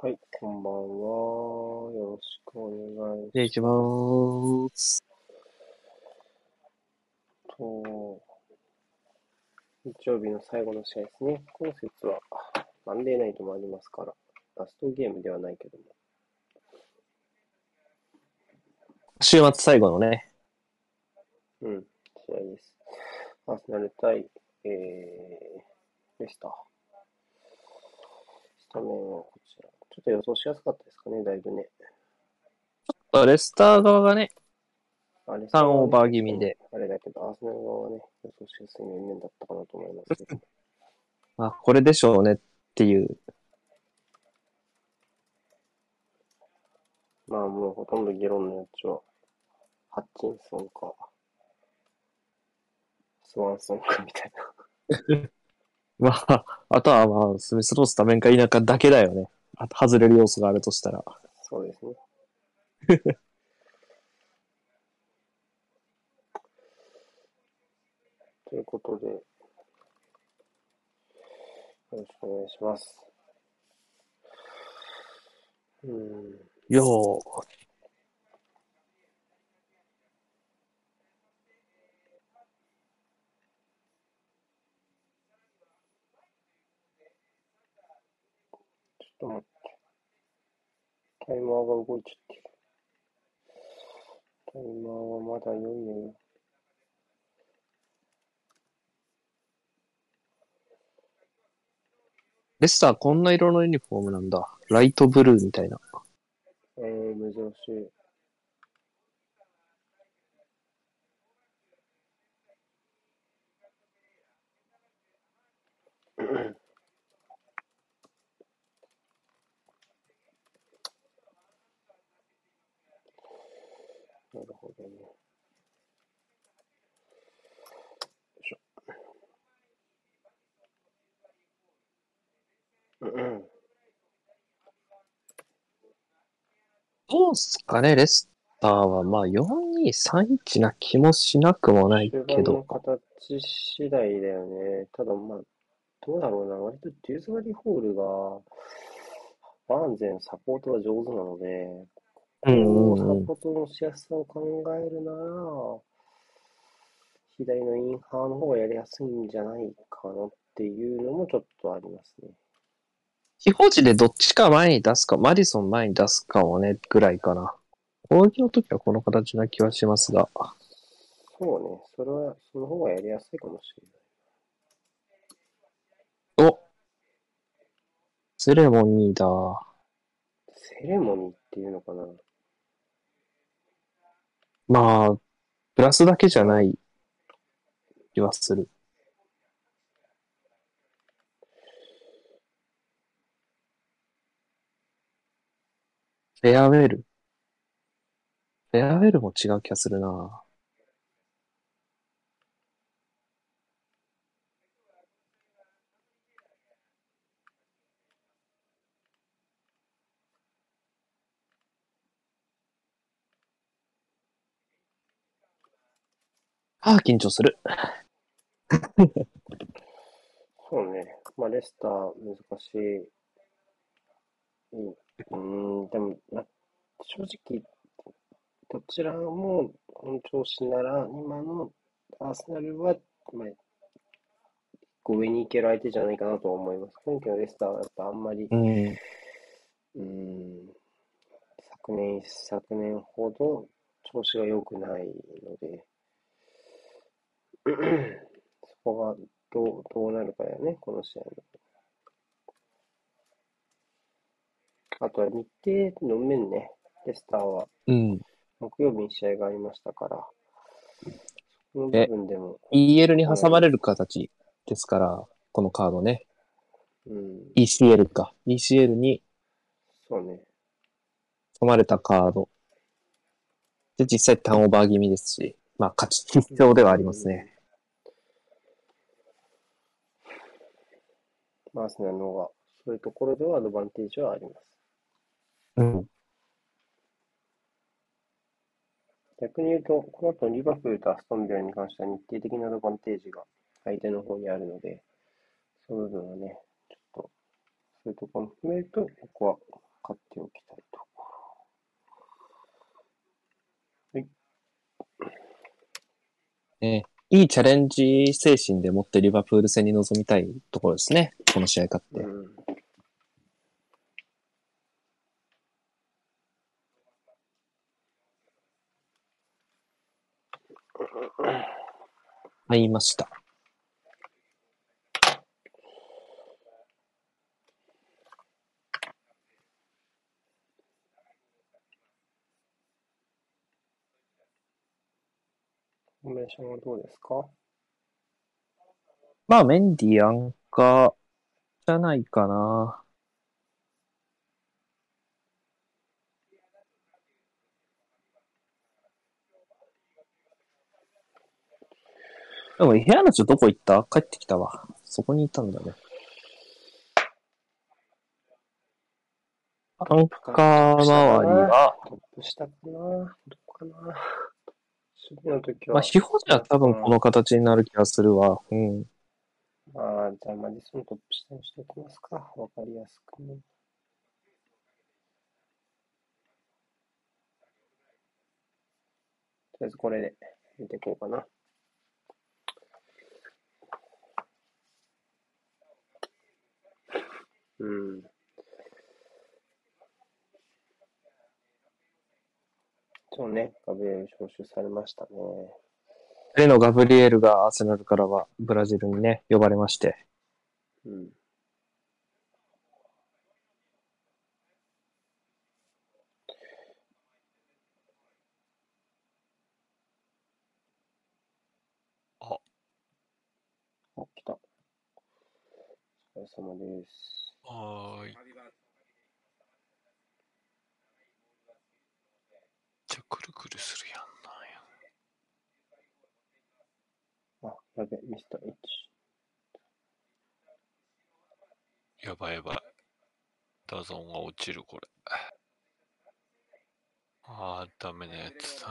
はい、こんばんは。よろしくお願いじゃあ行きまーす。と、日曜日の最後の試合ですね。今節はマンデーナイトもありますから、ラストゲームではないけども。週末最後のね、うん、試合です。アーセナル対、えー、レスター。スタメンはこちら。ちょっと予想しやすかったですかね、だいぶね。レスター側がね、あれターンオーバー気味で。あれだけど、アーセナル側はね、予想しやすい面々だったかなと思いますけど。まあ、これでしょうねっていう。まあもうほとんど議論のやつは、ハッチンソンか、スワンソンかみたいな。まあ、あとはまあ、スミスロースタメンか否かだけだよね。あと外れる要素があるとしたら。そうですね。ということで、よろしくお願いします。うん、よー。ちょっと待って。タイマーが動いちゃってる。タイマーはまだ良いのよ。レスターこんな色のユニフォームなんだ。ライトブルーみたいな。えー、珍しい。なるほどね。よいしょ。うんうん。どうすかね、レスターは。まあ、4231な気もしなくもない終盤のけど。形次第だよね。ただまあ、どうだろうな。割とデューズバリーホールが、バーンゼンサポートが上手なので、うんサポートのしやすさを考えるなら、左のインハーの方がやりやすいんじゃないかなっていうのもちょっとありますね。非表示でどっちか前に出すか、マディソン前に出すかをね、ぐらいかな。攻撃の時はこの形な気はしますが。そうね。それは、その方がやりやすいかもしれない。おセレモニーだ。セレモニーっていうのかな。まあ、プラスだけじゃない気はする。フェアウェル。フェアウェルも違う気がするな。ああ、緊張する。そうね。まあ、レスター難しい。うん、うーん、でも、まあ、正直、どちらも本調子なら、今のアーセナルは、まあ、上に行ける相手じゃないかなと思います。今季のレスターはやっぱあんまり、うん。うーん、昨年、昨年ほど調子が良くないので、そこがどう、どうなるかだよね、この試合の。あとは日程の面ね、レスターはうん。木曜日に試合がありましたから、その部分でも、EL に挟まれる形ですから、このカードね。うん、ECL か。ECL にそうね、挟まれたカード。で、実際ターンオーバー気味ですし、まあ、勝ち必要ではありますね。アーセナルの方が、そういうところではアドバンテージはあります。うん。逆に言うと、この後リバプールとアストンビラに関しては日程的なアドバンテージが相手の方にあるので、その部分はね、ちょっと、そういうところも含めると、ここは買っておきたいとこね、いいチャレンジ精神でもってリバプール戦に臨みたいところですね。この試合勝って。ろ。うん。入りました。フォーメーションはどうですか？まあ、メンディアンカーじゃないかな。でも、部屋の人どこ行った？帰ってきたわ。そこにいたんだね。アンカー周りは、トップ下かな？どこかな？守備の時は。まあ、非保持は多分この形になる気がするわ。うん。まあ、じゃあ、マディソントップ下にしておきますか。わかりやすくね。とりあえずこれで見ていこうかな。うん。そうね、ガブリエル招集されましたね。例の・ガブリエルがアーセナルからはブラジルにね、呼ばれまして。うん。あ。あ、来た。お疲れ様です。はーい。じゃくるくるするやんなんや。あ、やべ、ミスター H。やばいやばい。ダゾが落ちる、これ。あー、ダメなやつだ。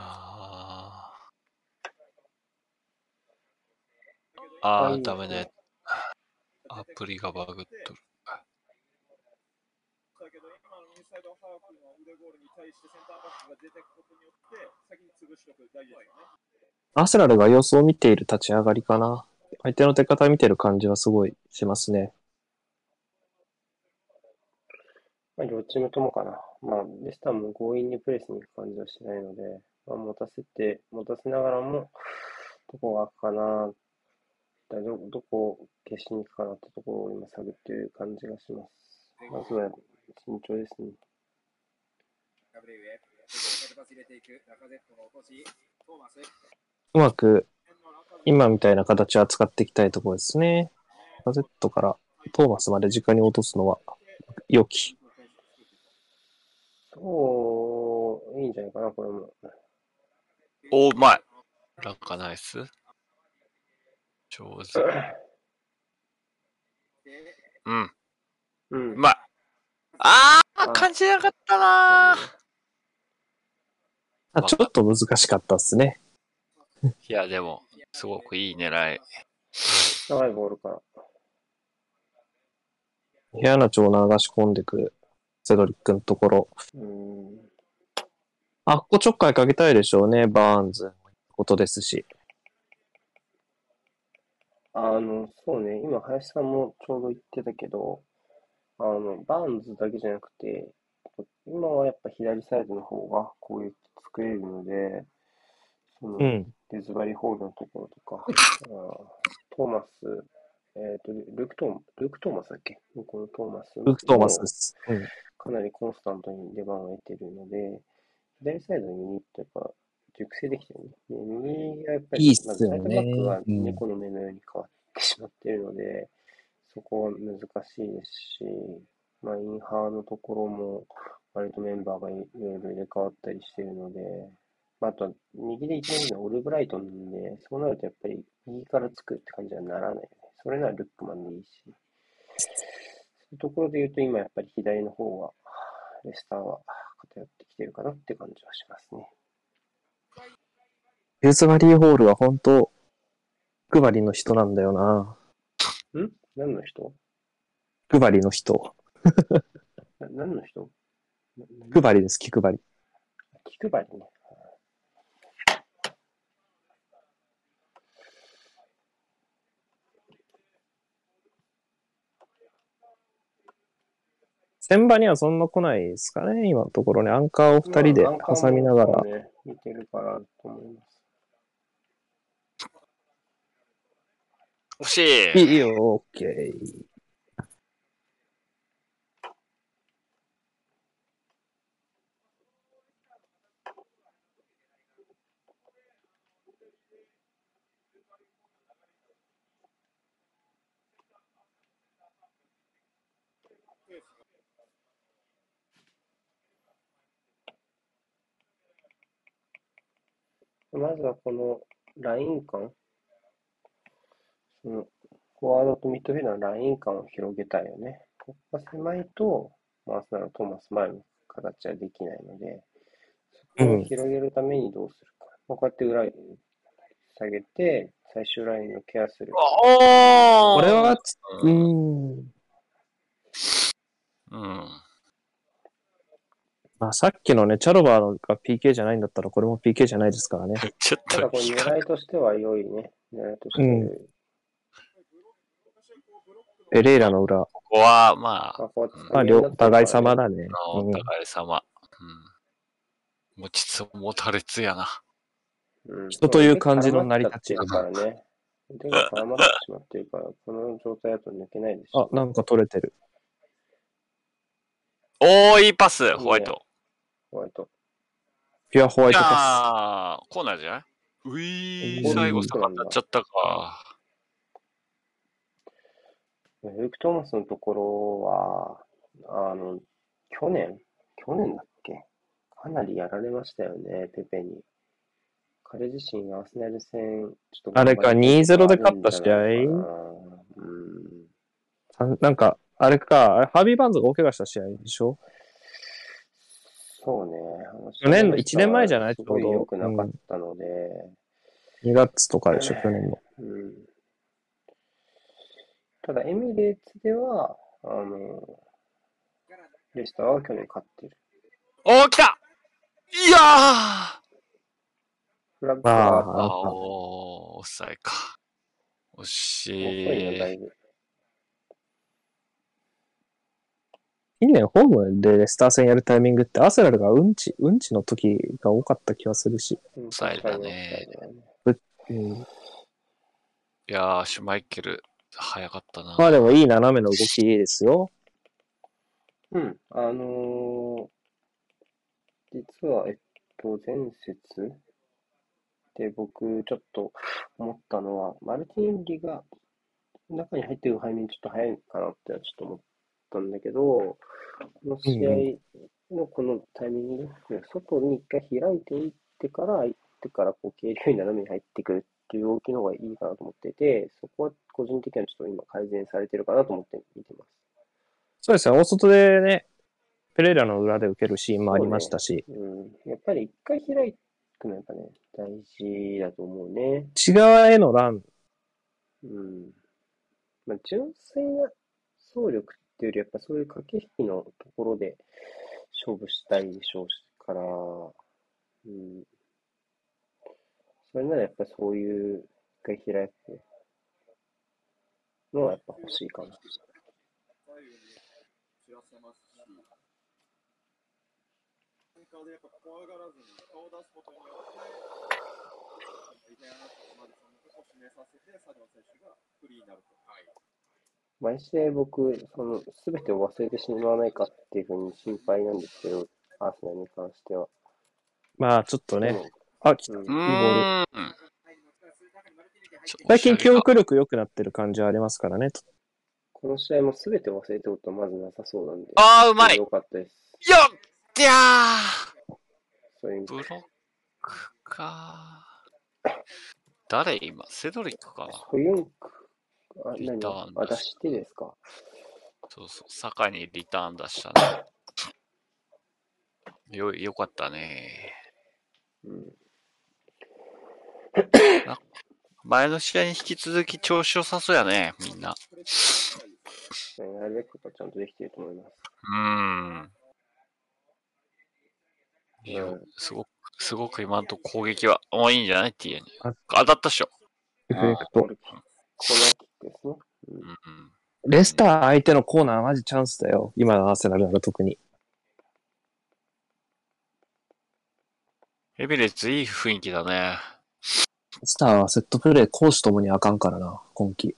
あー、ダメなやつ。アプリがバグっとる。だけど今のインサイド。アーセナルが様子を見ている立ち上がりかな。相手の出方見てる感じはすごいしますね。まあ、両チームともかな。まあ、レスターも強引にプレスに行く感じはしないので、まあ、持たせて、持たせながらも、どこが空くかな、だど、どこを消しに行くかなってところを今探っている感じがします。まずは慎重ですね。うまく今みたいな形は使っていきたいところですね。ガゼットからトーマスまで直に落とすのは良き。そう、いいんじゃないかな、これも。おー、うまい。ランカナイス。上手。うん、うんう。まい。ああー、感じなかったなー。あちょっと難しかったですね。いや、でも、すごくいい狙い。長いボールから。部屋の長流し込んでくるセドリックのところ。うん。あ、ここちょっかいかけたいでしょうね、バーンズのことですし。あの、そうね、今、林さんもちょうど言ってたけど、あの、バーンズだけじゃなくて、今はやっぱ左サイドの方が攻撃作れるので、その、うん。デズバリホールのところとか、トーマス、えっと、ルークトーマルーク・トーマスだっけ？向こうのトーマス。ルーク・トーマスです。うん。かなりコンスタントに出番を得てるので、左サイドのユニットやっぱ熟成できてるね。で右がやっぱり、いいっすよねまずサイドバックがうん猫の目のように変わってしまっているので、そこは難しいですし、まあ、インハーのところも割とメンバーがいろいろ入れ替わったりしているので、まあ、あとは右で一番いいのはオルブライトなんで、そうなるとやっぱり右からつくって感じはならない。それならルックマンでいいし。そういうところで言うと、今やっぱり左の方は、レスターは偏ってきてるかなって感じはしますね。ユーズバリーホールは本当、配りの人なんだよな。ん？何の人？配りの人。な何の人？気配りです、気配り。気配りね。先場にはそんな来ないですかね、今のところね。アンカーを二人で挟みながら。見てるかなと思います。欲しい。いいよ、オまずはこのライン間、そのフォワードとミッドフィールダーのライン間を広げたいよね。ここが狭いと、マースナのトーマス前の形はできないので、そこを広げるためにどうするか。まあこうやって裏に下げて、最終ラインをケアする。おこれは、つう。ん。うん。まあ、さっきのね、チャロバーが PK じゃないんだったら、これも PK じゃないですからね。ちょっただこれと比較狙いとしては良いね。狙いとしては良い。エレイラの裏。ここは、まあ、まあ、お互い様だね。うんお互い様。うん。持ちつ持たれつやな。うん人という感じの成り立ち腕が絡まっちゃってるからね。腕が絡まってしまってるから、この状態だと抜けないですあ、なんか取れてる。おー、いいパス、ホワイト。ホワイト。ピュアホワイいトパやー、コーナーじゃない？ういー、うん最後逆立っちゃったか。ルーク・トーマスのところは、あの、去年？去年だっけ？かなりやられましたよね、ペペに。彼自身、アーセナル戦、ちょっとあれか2-0で勝った試合？うん。なんか、あれか、あれハービー・バンズが大怪我した試合でしょ？そうね。去年の一年前じゃない？ちょうど良くなかったので、?2 月とかでしょ、去年の。うん。ただ、エミレーツでは、あの、レスターは去年勝ってる。おー、来たいやーフラッグあはああおフサイか。惜し遅いい。いぶ。近年ホームでレスター戦やるタイミングってアーセナルがうんち、うんちの時が多かった気がするし。うん抑えたねうん、いやー、シュマイケル、早かったな。まあでもいい斜めの動きですよ。うん。あのー実は、えっと、前節で僕、ちょっと思ったのは、マルティンリが中に入ってるタイミングちょっと早いかなってちょっと思ったんだけど、この試合のこのタイミングで、外に一回開いていってから、相手からこう、軽量に斜めに入ってくるっていう動きの方がいいかなと思ってて、そこは個人的にはちょっと今改善されてるかなと思って見てます。そうですね、大外でね、ペレイラの裏で受けるシーンもありましたし、うん、やっぱり一回開くのやっぱね、大事だと思うね。内側へのラン、うん。まあ、純粋な走力っていうより、やっぱそういう駆け引きのところで勝負したいでしょうから、うん。それならやっぱそういう一回開くのはやっぱ欲しいかな。左右に散らせますし、アンカーでやっぱ怖がらずに顔を出すことによって、イデアナとマディソンのとを指名させて、サディオ選手がフリーになると。はい毎試合僕、その、すべてを忘れてしまわないかっていうふうに心配なんですけど、アーセナルに関しては。まあちょっとね、あ、来た。最近記憶力良くなってる感じはありますからね。この試合も全て忘れてることはまずなさそうなんで。あー、うまいよよかったです。っやそういうーブロックか誰今？セドリックかなソユンク、あ、リ何ターンあ、出してですか？そうそう、坂にリターン出したね。よ、よかったね。うん。前の試合に引き続き調子良さそうやね、みんな。やるべきことはちゃんとできていると思います。うーん。いやうんすごく、すごく今んとこ攻撃は、おいいんじゃない ?T に。あ当たったっしょ。エフェクトコ。ーナーキックですね。うんうん。レスター相手のコーナーマジチャンスだよ。今のアーセナルなら特に。エビレッツいい雰囲気だね。レスターはセットプレー攻守ともにあかんからな、今季。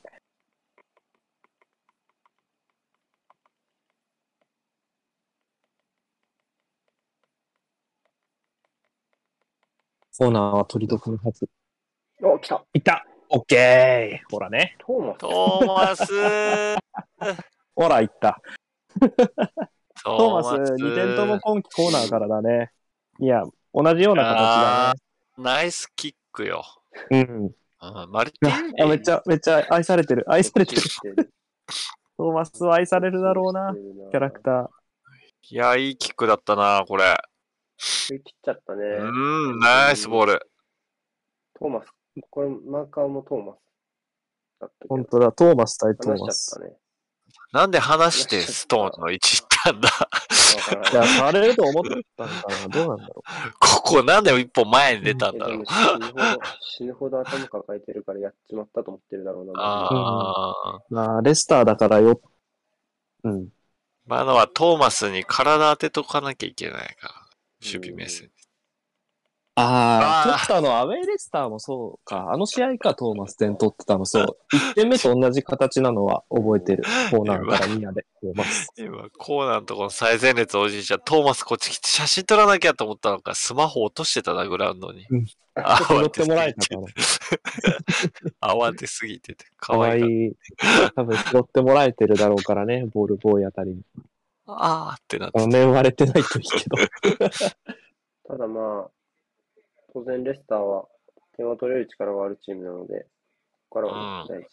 コーナーは取り得のはず。お、来たいったオッケーほらね。トーマス。トーマス ほら、いった。ト トーマス、2点とも今季コーナーからだね。いや、同じような形だナイスキックよ。ね。うん。うんマルティンあめっちゃ、めっちゃ愛されてる。愛されてる。る。トーマスは愛されるだろうな、キャラクター。いや、いいキックだったな、これ。振り切っちゃったね。うん、ナイスボール。トーマス。これ、マーカーもトーマスだったけど。本当だ、トーマス対トー話マス。なんで話してストーンの位置行ったんだ？いや、されると思ってたんかな。どうなんだろここなんで一歩前に出たんだろう。死ぬほど、頭抱えてるからやっちまったと思ってるだろうな。ああ。う。まあ、レスターだからよ。うん。今のはトーマスに体当てとかなきゃいけないから。守備目線。ああ、あー取ったのアウェイレスターもそうか。あの試合か、トーマス点取ってたの、そう。1点目と同じ形なのは覚えてる。コーナーからニアで。トーマス。今、コーナーのところ最前列おじいちゃん、トーマスこっち来て写真撮らなきゃと思ったのか、スマホ落としてたな、グラウンドに。うん慌乗っててもらえたすぎから。て 慌てすぎてて、かかわいわいい。い。多分拾ってもらえてるだろうからね、ボールボーイあたりに。あーってなって画面割れてないといいけど。ただまあ、当然レスターは点を取れる力があるチームなので、ここからは大事。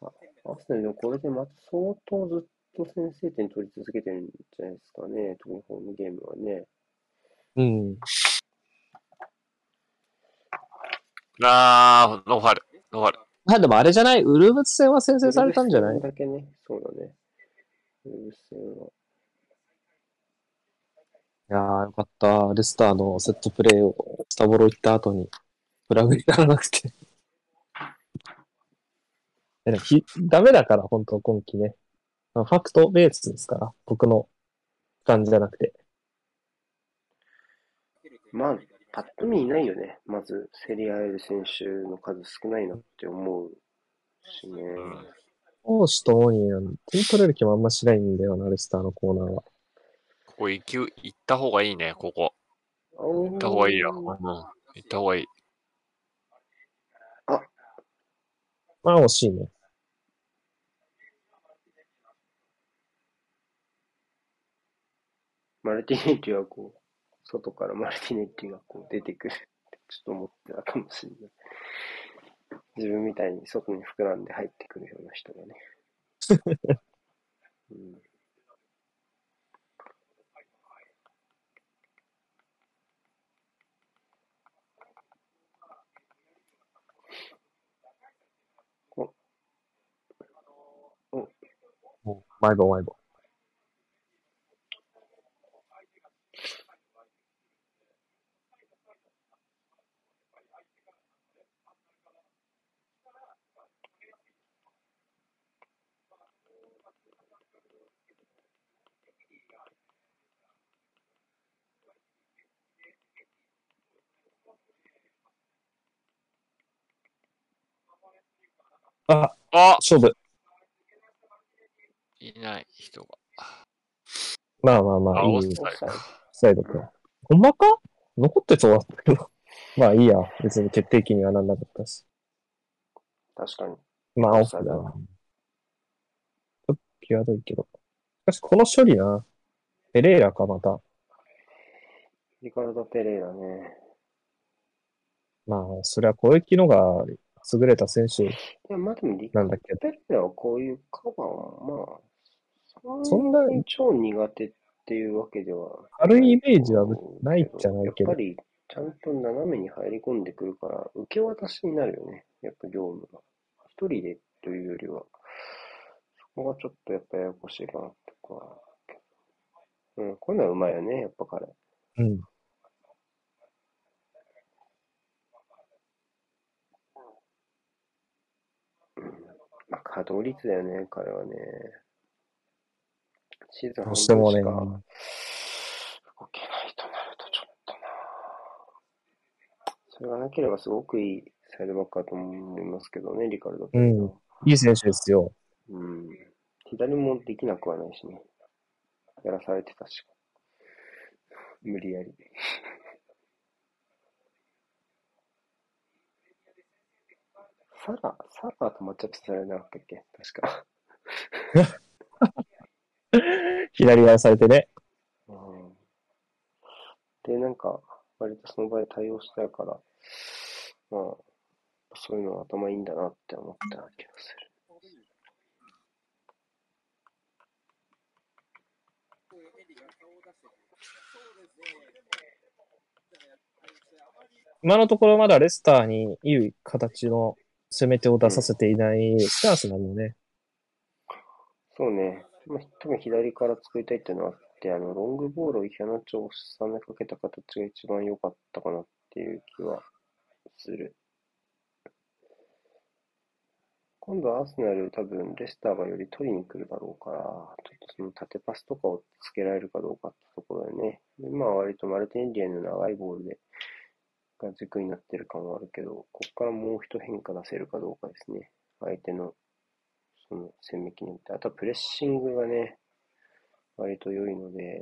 あアーセナルでもこれでまた相当ずっと先制点取り続けてるんじゃないですかね、特にホームゲームはね。うん。あー、ノーファウル。ノーファウル。あ、でもあれじゃない？ウルーブス戦は先制されたんじゃない？ウルブス戦だけね、そうだね。ウルブス戦は。いやー、よかった。レスターのセットプレーをズタボロ行った後に、フラグにならなくて。えでもひダメだから、本当今季ね。まあファクトベースですから、僕の感じじゃなくて。まあ、パッと見いないよね。まず、競り合える選手の数少ないなって思うしね。攻守ともに、あの点取れる気もあんましないんだよな、レスターのコーナーは。ここ行き、行った方がいいね、ここ。行行った方がいいよ。うん。行った方がいい。まあ惜しいね。マルティネッリはこう、外からマルティネッリがこう出てくるってちょっと思ってたかもしれない。自分みたいに外に膨らんで入ってくるような人がね。うん、毎度毎度。あ、あ勝負。いない人が。まあまあまあ、あ、いいオフサイドオフサイド。か。ほんまか？残ってそうだったけど。まあいいや。別に決定機にはなんなかったし。確かに。まあオフだな。ちょっと際どいけど。しかしこの処理な。ペレーラかまた。リカルド・ペレイラね。まあ、それは攻撃のが優れた選手いや、まあでもリカルなんだけ？ど。ド・ペレイラはこういうカバーは、まあ、そんなに超苦手っていうわけでは軽いイメージはないじゃないけどやっぱり、ちゃんと斜めに入り込んでくるから、受け渡しになるよね。やっぱ業務が。一人でというよりは、そこがちょっとやっぱややこしいかなとか。うん、こういうのはうまいよね、やっぱ彼。うん。稼働率だよね、彼はね。シーズンど半分うしてもねしか、動けないとなるとちょっとな。それがなければすごくいいサイドバックだと思いますけどね、リカルド。うんいい選手ですよ。うん。左もできなくはないしね。やらされてたし。無理やり。サラ、サラとマッチアップされなかったっけ確か。左やらされてね。うん。で、なんか、割とその場で対応したから、まあ、そういうのは頭いいんだなって思った気がする。今のところまだレスターにいい形の攻め手を出させていないスタンスなのね。そうね。まあ、多分左から作りたいっていうのはあって、あの、ロングボールをイヒャナチョを収めかけた形が一番良かったかなっていう気はする。今度はアーセナル多分レスターがより取りに来るだろうから、ちょっとその縦パスとかをつけられるかどうかってところだよね。で今は割とマルティネリアの長いボールで、が軸になってる感はあるけど、ここからもう一変化出せるかどうかですね。相手のその線引きによって。あとはプレッシングがね、割と良いので、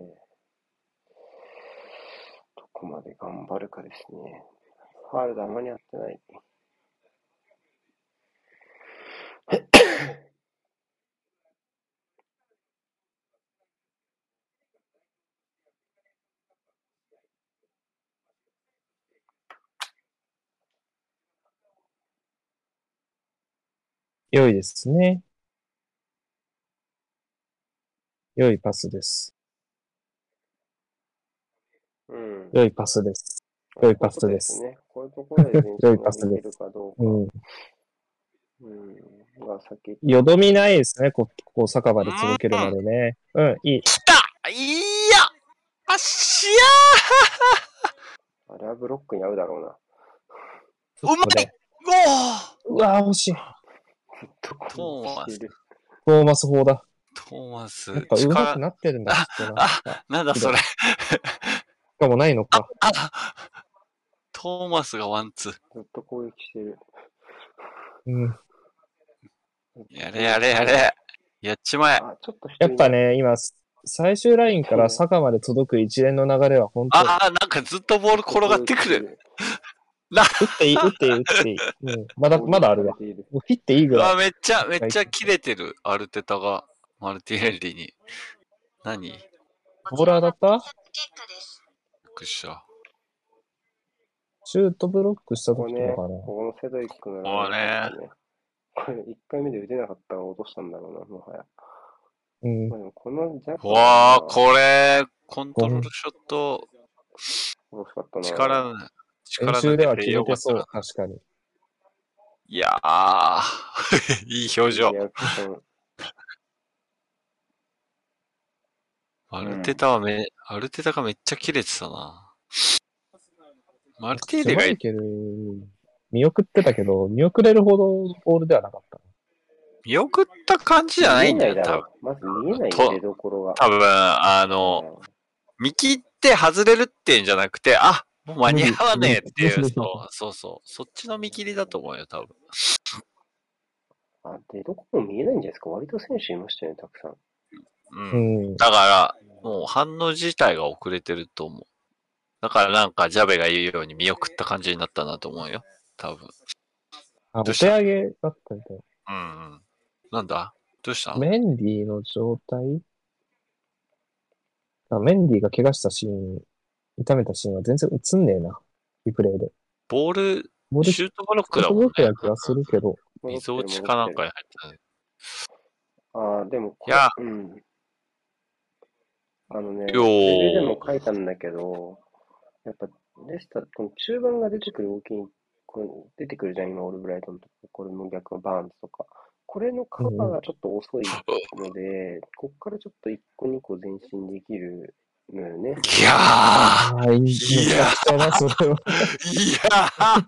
どこまで頑張るかですね。ファールがあまり合ってない。良いですね。良いパスです。うん。良いパスです。良いパスですね。こういうところで前良い進パスですができるかどうか。うん。うん。が先。よどみないですね、こここ酒場で続けるまでね。うん、いい。来たいやあっしあれはブロックに合うだろうな。うまいうわー、惜しい。トーこマス。トーマス法だ。トーマスやっ、ぱ上手く力、なってるんだ、きっ。ああなんだそれ。しかもないのか。あトーマスがワンツー。ずっと攻撃してる。うん。やれやれやれ。やっちまえ。あ、ちょっとやっぱね、今、最終ラインから坂まで届く一連の流れは本当、ああ、なんかずっとボール転がってくる。。打っていい、打っていい、打っていい。うん。まだ、まだあるわ。もう切っていいぐらい。あ、めっちゃ、めっちゃ切れてる。アルテタが、マルティネッリに。何？びっボーラーだった？くりした。シュートブロックしたここね、時とかかな。ここのセドリックのこうねね。これ、1回目で打てなかったら落としたんだろうな、もはや。うんこのジャックわあ、これ、コントロールショット、惜しかったな。力、力練習では決めてそう。確かに。いやー、いい表情リ。アルテタはめ、アルテタがめっちゃ切れてたな。マルティーレがマイケル、見送ってたけど、見送れるほどのボールではなかった。見送った感じじゃないんだよ、多分。まず見えない出どころが。多分、あの、見切って外れるっていうんじゃなくて、あ、もう間に合わねえっていう、そうそうそう。そっちの見切りだと思うよ、多分。あ、出どころ見えないんじゃないですか？割と選手いましたよね、たくさん。う。うんん。だから、もう反応自体が遅れてると思う。だからなんか、ジャベが言うように見送った感じになったなと思うよ。多分。あ、お手上げだったみたい。うんうん。なんだ？どうした？メンディーの状態？あメンディーが怪我したシーン、痛めたシーンは全然映んねえな。リプレイで。ボール、ボールシュートブロックショートブロックだもんねな気がするけど、みぞおちかなんかに入ったね。ああ、でもこれ、いやうん。あのね、レでも書いたんだけど、やっぱ、レスター、この中盤が出てくる動きに、これ出てくるじゃん、今、オールブライトンとか、これも逆のバーンズとか。これのカバーがちょっと遅いので、こっからちょっと1個2個前進できる。いやーああ、いやゃくちゃな、それは。いやー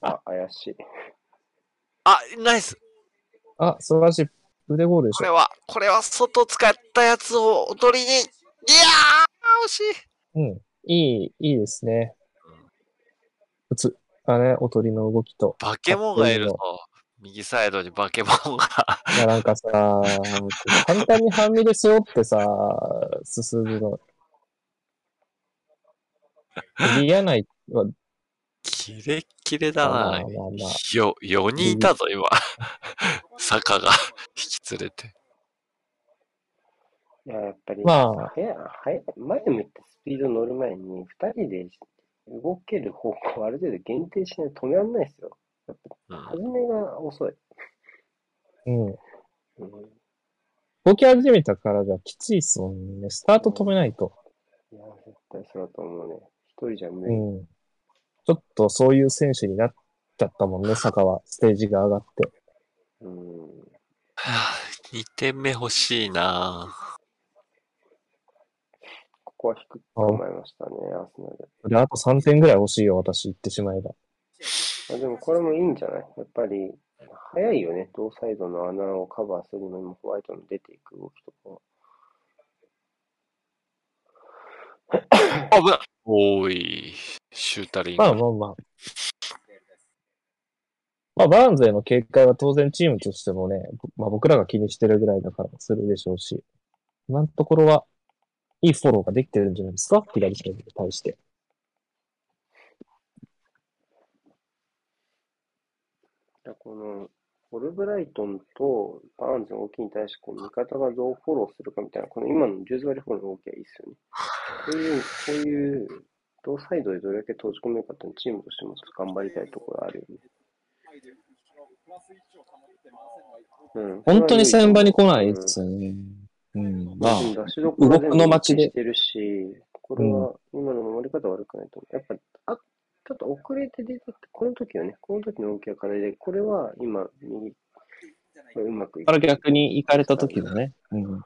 あ、怪しい。あ、ナイスあ、素晴らしい。腕ゴールでしょ。これは、これは外使ったやつをおとりに、いやー惜しいうん。いい、いいですね。打つ。あね、おとりの動きと。バケモンがいると、右サイドにバケモンが。いや、なんかさ、簡単に半身で背負ってさ、進むの。エリア内は、キレッキレだな。まあまあまあよ、4人いたぞ、今。坂が引き連れて。いや、やっぱり、まあ、早い早い前向いてスピード乗る前に、二人で動ける方向をある程度限定しないと止められないですよ。やっぱ、うん初めが遅い。うん。うん、動き始めたからじゃきついっすもんね。スタート止めないと。いや、絶対そうだと思うね。一人じゃ無う理。ん。ちょっとそういう選手になっちゃったもんね、坂は。ステージが上がって。うん。はぁ2点目欲しいなここは低く構えましたね、アーセナル。で、あと3点ぐらい欲しいよ、私言ってしまえば。あでもこれもいいんじゃない？やっぱり、早いよね。同サイドの穴をカバーするのにもホワイトの出ていく動きとかは。危ないおーい、シュータリング。まあまあまあ。まあ、バーンズへの警戒は当然チームとしてもね、まあ僕らが気にしてるぐらいだからするでしょうし、今のところは、いいフォローができてるんじゃないですか？左サイドに対して。だこの、オルブライトンとバーンズの動きに対して、こう、味方がどうフォローするかみたいな、この今のデューズバリーホールの動きはいいですよね。こういう、こういう、同サイドでどれだけ閉じ込めるかっていうのはチームとしてもちょっと頑張りたいところあるよね。うん。本当に先場に来ないですよね。うん。まあ、動くの待ちでしてるし、これは今の守り方悪くないと思う。やっぱ、あ、ちょっと遅れて出てって、この時はね、この時の動きが課題で、これは今、右、これうまくいから逆に行かれた時のね。うん。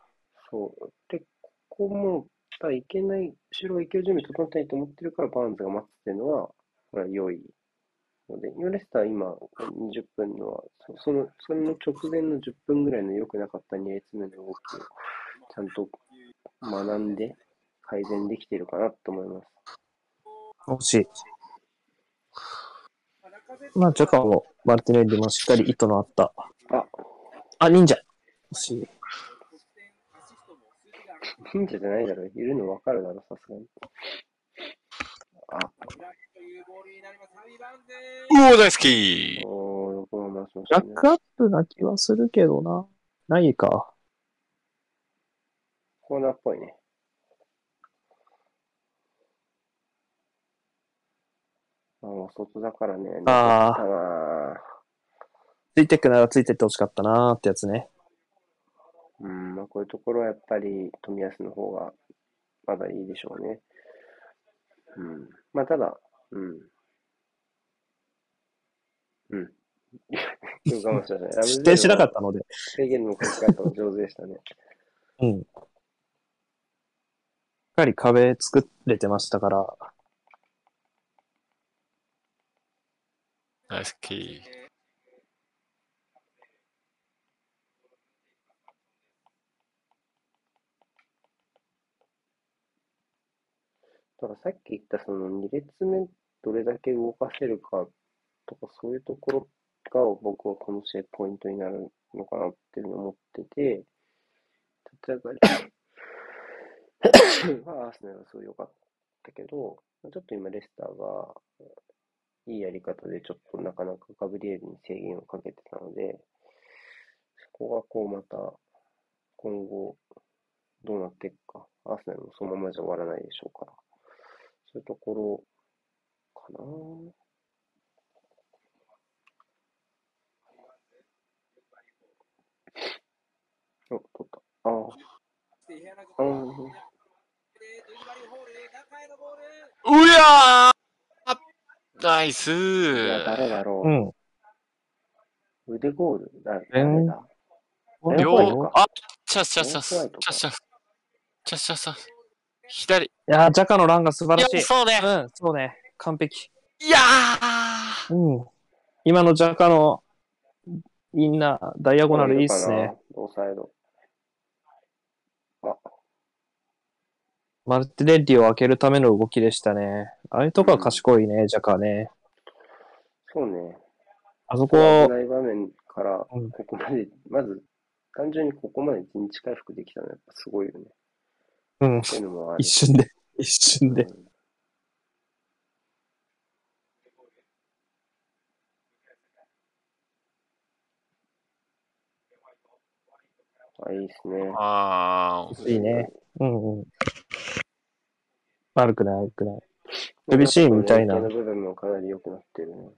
そう。で、ここも、ただいけない、後ろ行ける準備整ってないと思ってるから、バーンズが待つっていうのは、これは良いので、ヨレスター今、20分のは、そその、それの直前の10分ぐらいの良くなかった2列目の動きを、ちゃんと学んで、改善できているかなと思います。欲しい。まあ、ジャカも、マルティネッリもしっかり意図のあった。あ、あ、忍者。欲しい。忍者じゃないだろ。いるの分かるだろ、さすがに。あ、うおー、大好きおー、横浜回しましバたねッ。クアップな気はするけどな。ないか。コーナーっぽいね。ああ、外だからね。あー残ったなついてくならついてってほしかったなーってやつね。うん、まあ、こういうところはやっぱり冨安の方がまだいいでしょうね。うん。まあ、ただ、うん。うん。我慢しましたね。失点しなかったので。制限の書き方も上手でしたね。うん。しっかり壁作れてましたから。大好き。だからさっき言ったその2列目どれだけ動かせるかとかそういうところが僕はこの試合ポイントになるのかなっていうふうに思ってて、立ち上がり はアーセナルはすごい良かったけど、ちょっと今レスターがいいやり方でちょっとなかなかガブリエルに制限をかけてたので、そこがこうまた今後どうなっていくか、アーセナルもそのままじゃ終わらないでしょうから。そういうところかな。お、取った。ああ。うん。うやーナイスいや、誰ーだろうん。う。腕ゴールだ。誰だ？両両両方かあ、チャスチャスチャス。チャスチャス。チャスチャスチャス。左。いいやー、ジャカのランが素晴らしい。や、そうね。うん、そうね。完璧。いやーうん。今のジャカのインナー、ダイアゴナルいいっすね。。同サイド。マルティレッリを開けるための動きでしたね。ああいうとこは賢いね、ジャカね。そうね。あそ危こ、ない場面から、うんここまで、まず、単純にここまで陣地回復できたのはやっぱすごいよね。うん、っていうのもある一瞬で、一瞬で。うんあ、いいですね。ああ、いいね。うんうん。悪くない、悪くない。守備シーンみたいなの部分もかなり良くなってるね。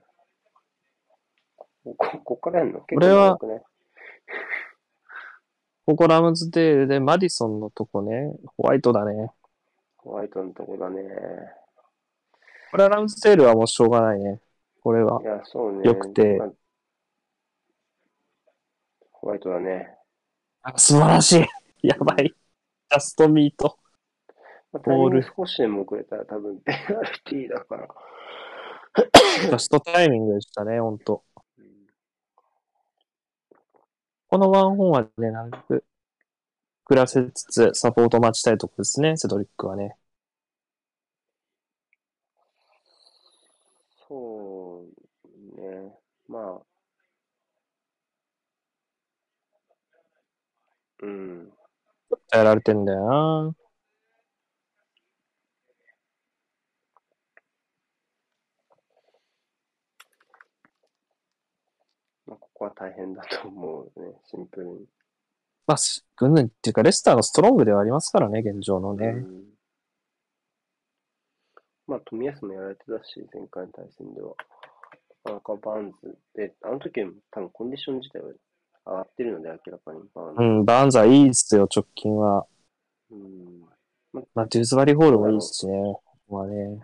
こここからやんの？結これは良くない？ここラムズデールでマディソンのとこね、ホワイトだね。ホワイトのとこだね。これはラムズデールはもうしょうがないね。これはいや、そうね。よくてまあホワイトだね。あ素晴らしい。やばい。ジャストミート。まあ、タイミングボール少しでも遅れたら多分ペナルティーだから。ジャストタイミングでしたね、ほんと。うんこのワンホンはね、なるべく、暮らせつつ、サポート待ちたいとこですね、セドリックはね。そうね。まあ。うん。やられてんだよな。まあ、ここは大変だと思うね、シンプルに。まあ、し軍軍っていうか、レスターのストロングではありますからね、現状のね。うんまあ、富安もやられてたし、前回の対戦では。なかバーンズで、あの時も多分コンディション自体は上がってるので、明らかにバーンズ。うん、バーンザいいっすよ、直近は。うんまあ、デューズバリーホールもいいっすしね。まあね。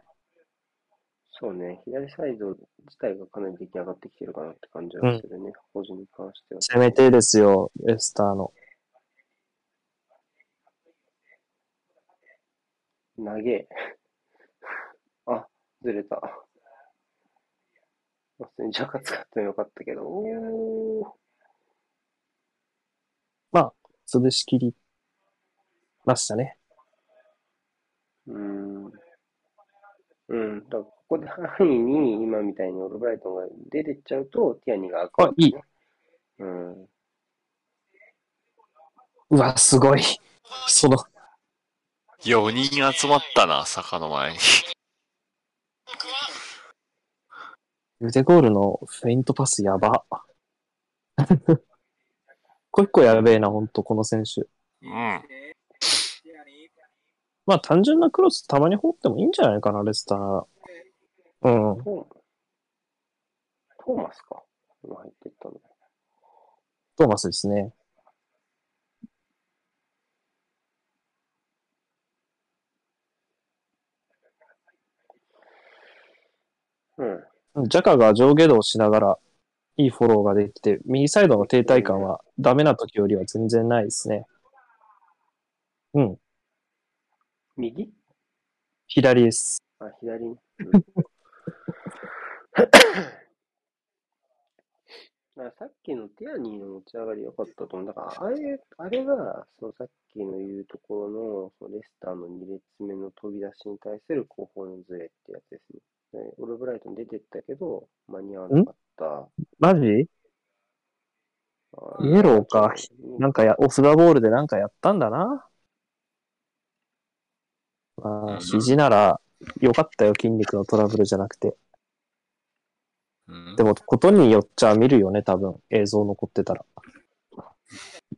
そうね、左サイド自体がかなり出来上がってきてるかなって感じはするね、個人に関しては。せめてですよ、レスターの。投げ。あ、ずれた。普通にジャカ使ってもよかったけど、おー潰しきりましたね。うーん。うん。だここで範囲に今みたいにオルブライトンが出てっちゃうと、ティアニが開くわけね。うん。うわ、すごい。その、4人集まったな、坂の前に。腕ゴールのフェイントパスやば。一個一個やべえな、ほんと、この選手。うん。まあ、単純なクロスたまに放ってもいいんじゃないかな、レスター。うん。トーマスか。今入ってったの。トーマスですね。うん。ジャカが上下動しながら、いいフォローができて、右サイドの停滞感はダメな時よりは全然ないですね。うん、右？左です。あ、左に。うん、あ さっきのティアニーの持ち上がり良かったと思う。だから、あれ、あれが、そのさっきの言うところの、そのレスターの2列目の飛び出しに対する後方のズレってやつですね。でオルブライトン出てったけど、間に合わなかった。マジ？あイエローか。なんかや、オフザボールでなんかやったんだな。まあ、うん肘なら、よかったよ、筋肉のトラブルじゃなくて。うんでも、ことによっちゃ見るよね、多分。映像残ってたら。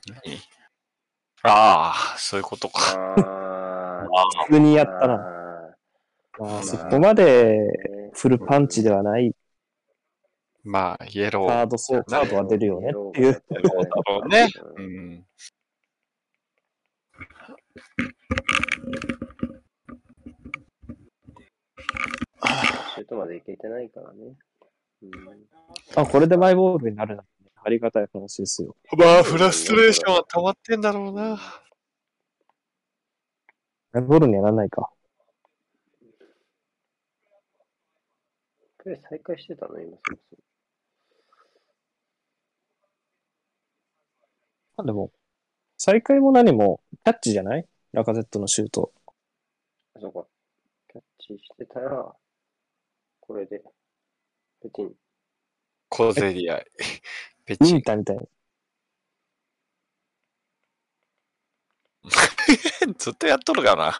何？ああ、そういうことか。普通にやったな。あまあ、ーそこまでねフルパンチではないまあ、イエロー。カード、そう、カードは出るよねっていう。だろうね。ううんん。シュートまでいけてないからね。うんあ、これでマイボールになるなんてね、ありがたい話ですよ。まあ、フラストレーションは溜まってんだろうな。マイボールにはならないか。プレー再開してたの今そもそも。あでも、再開も何もキャッチじゃない？ラカゼットのシュート。そうか。キャッチしてたら、これで、ペチン。小競り合い。ペミチン。ンタみたいな。ずっとやっとるかな。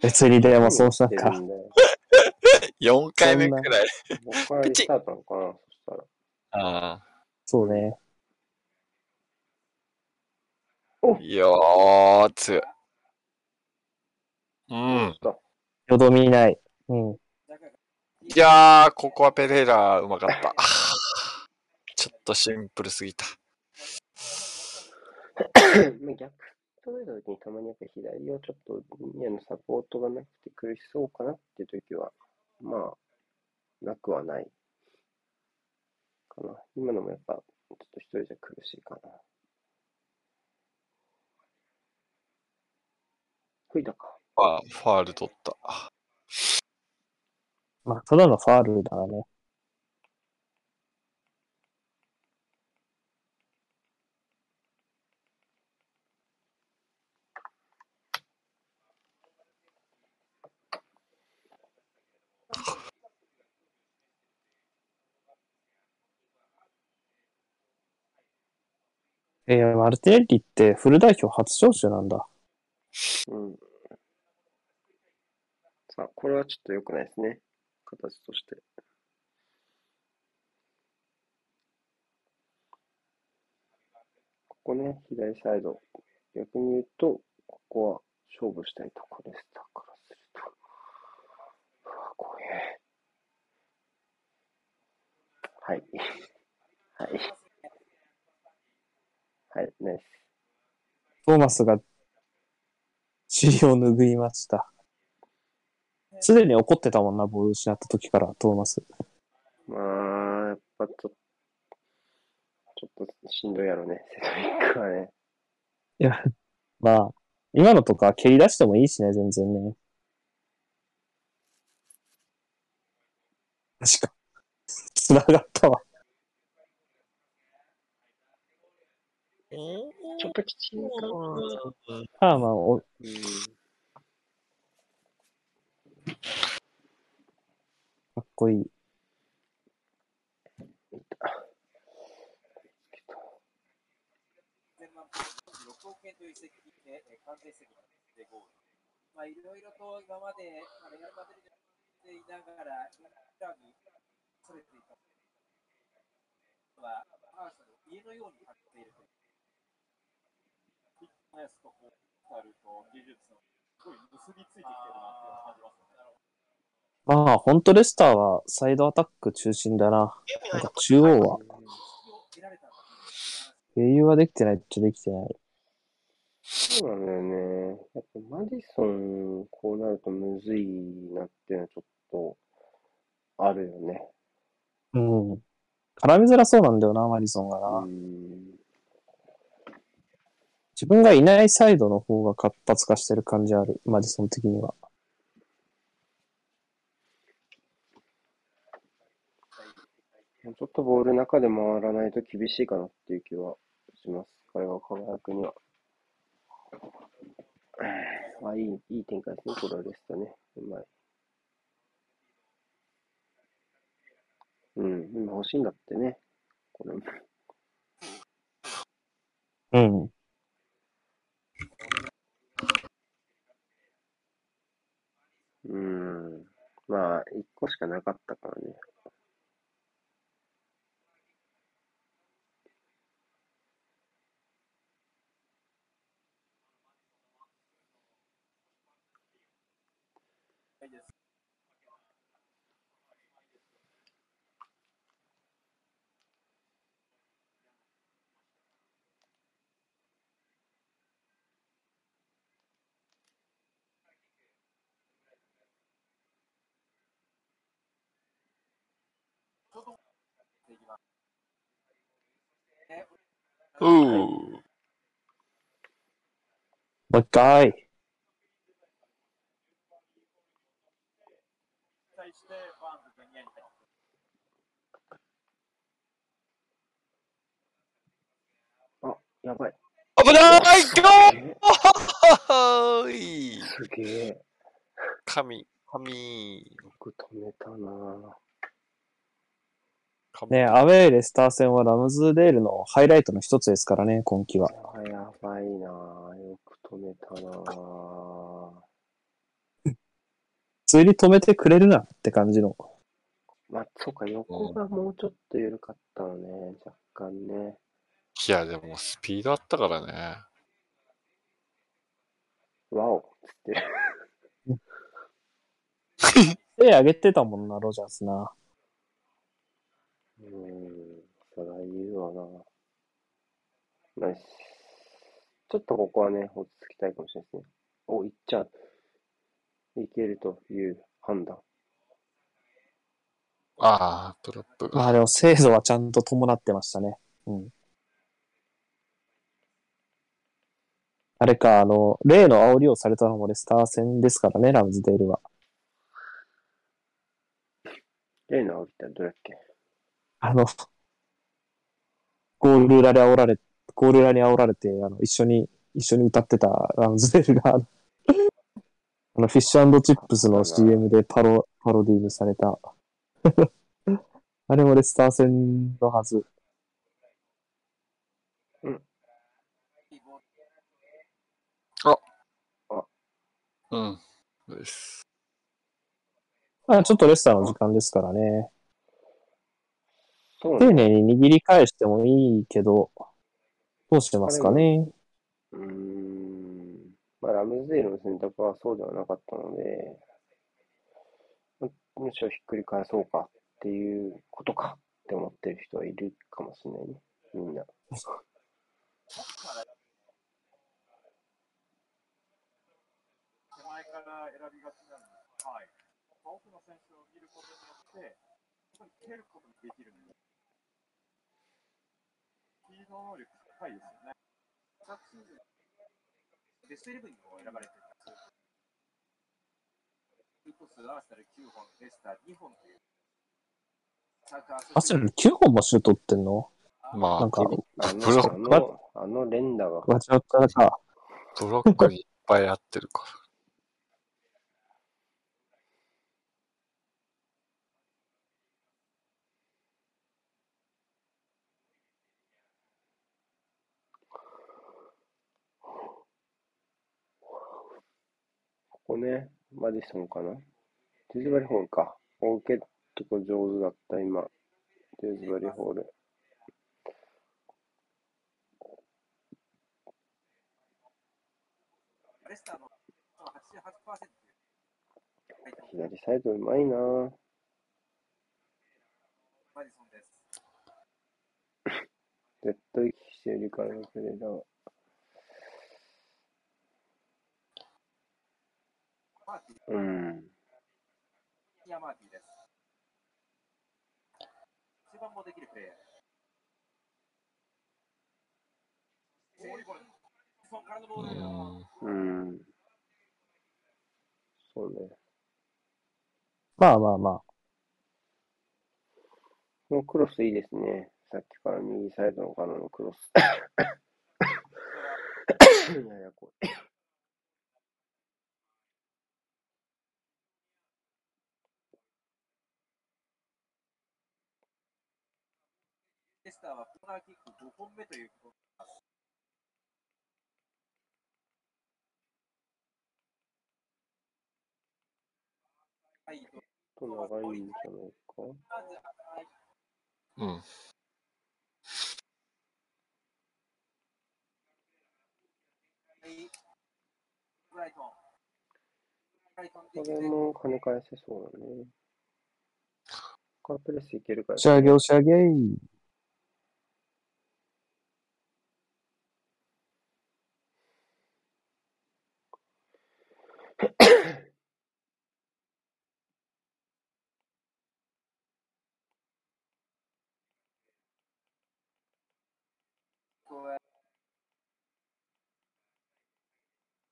別にでもそうしたか何してる。んだよ4回目くらい。ここからリスタートなのかなそしたら。ああ。そうね。いやー、強い。うん。よどみない。うん。いやー、ここはペレイラうまかった。ちょっとシンプルすぎた。ま あ逆と出た時にたまにやっぱ左をちょっとニアのサポートがなくて苦しそうかなっていう時は、まあ、なくはないかな。今のもやっぱちょっと一人じゃ苦しいかな。吹いたか。あファール取った。まあ、ただのファールだね。えー、マルティネッリってフル代表初招集なんだ。うん。あ、これはちょっと良くないですね。形として。ここね、左サイド。逆に言うと、ここは勝負したいところです。だからすると。うわ、怖え。はい。はい。はい、ナイス。トーマスが尻を拭いました。すでに怒ってたもんな、ボール失った時から、トーマス。まあ、やっぱちょっと、ちょっとしんどいやろね、セドリックはね。いや、まあ、今のとか蹴り出してもいいしね、全然ね。確か。繋がったわ。ちょっときちいかな。ハーマンを、うん。かっこいい。6億円という移籍で、えー完全移籍でゴール。まあ、いろいろと今まで、まあレアル・マドリードでいながら、インターにそれていたのは、アーセナル家のように感じているという。フィットネスとこうあると技術のすごい結びついてきてるなって感じますよね。まあ、ほんとレスターはサイドアタック中心だな。なんか中央は、得られたんだ経由はできてないっちゃできてない。そうなんだよね。やっぱマディソン、こうなるとむずいなっていうのはちょっとあるよね。うん。絡みづらそうなんだよな、マリソンがな。うん。自分がいないサイドの方が活発化してる感じある、マディソン的には。ちょっとボール中で回らないと厳しいかなっていう気はします。彼は輝くには。あ、いい、いい展開ですね。これはレストね。うまい。うん、今欲しいんだってね。これも。うん。うん。まあ、一個しかなかったからね。うー。もう一回。あ、やばい。危ないゴーいすげえ。神、神。よく止めたなぁ。ね、アウェーレスター戦はラムズデールのハイライトの一つですからね、今季は。ぁ。やばいなぁ。よく止めたなぁ。普通に止めてくれるなって感じの。まあ、そうか、横がもうちょっと緩かったのね、若干ね。いや、でもスピードあったからね。わおっつって。手上げてたもんな、ロジャースな。うーん、そら言うわな。ナイス。ちょっとここはね、落ち着きたいかもしれないですね。お、いっちゃう。いけるという判断。ああ、プロップが。まあでも精度はちゃんと伴ってましたね。うん。あれか、あの、例の煽りをされたのもレスター戦ですからね、ラムズデールは。例の煽りってどれだっけ？あの、ゴール裏で煽られ、ゴール裏に煽られて、あの、一緒に、一緒に歌ってたラムズデールが、あの、あのフィッシュチップスの CM でパロ、パロディーにされた。あれもレスター戦のはず。うん。です。まあ、ちょっとレスターの時間ですからね。丁そうね。寧に握り返してもいいけど、どうしてますかね？うーん。まあ、ラムズデールの選択はそうではなかったので、むむしろひっくり返そうかっていうことかって思ってる人はいるかもしれないね。みんな。手前から選びがちなんですが、はい。多くの選手を見ることによって、本当に蹴ることができるんです。能力高いですよね。昨シーズン、ベストイレブンにも選ばれてた。ヒット数合わせたら9本、レスター2本という。アスナル9本もシュート打ってんの？まあなん、か、あブロッの、あの、連打が、間違ったか。ブロックにいっぱい合ってるかここね、マディソンかな？デューズバリーホールか。オーケットこ上手だった、今。デューズバリーホール。レスターの88%左サイドうまいなぁ。絶対息してるからのプレーだわ。マーティー、うん。ニアマーティーです。中盤もできるプレーヤー。マディソンからのボール。うん。うん。そうね。まあまあまあ。このクロスいいですね。さっきから右サイドのからのクロス。ややこい。スターはコーナーキック5本目ということになります。はい、と長いんじゃないか。うん。これも跳ね返せそうだね。カープレスいけるから、押し上げ押し上げ。あ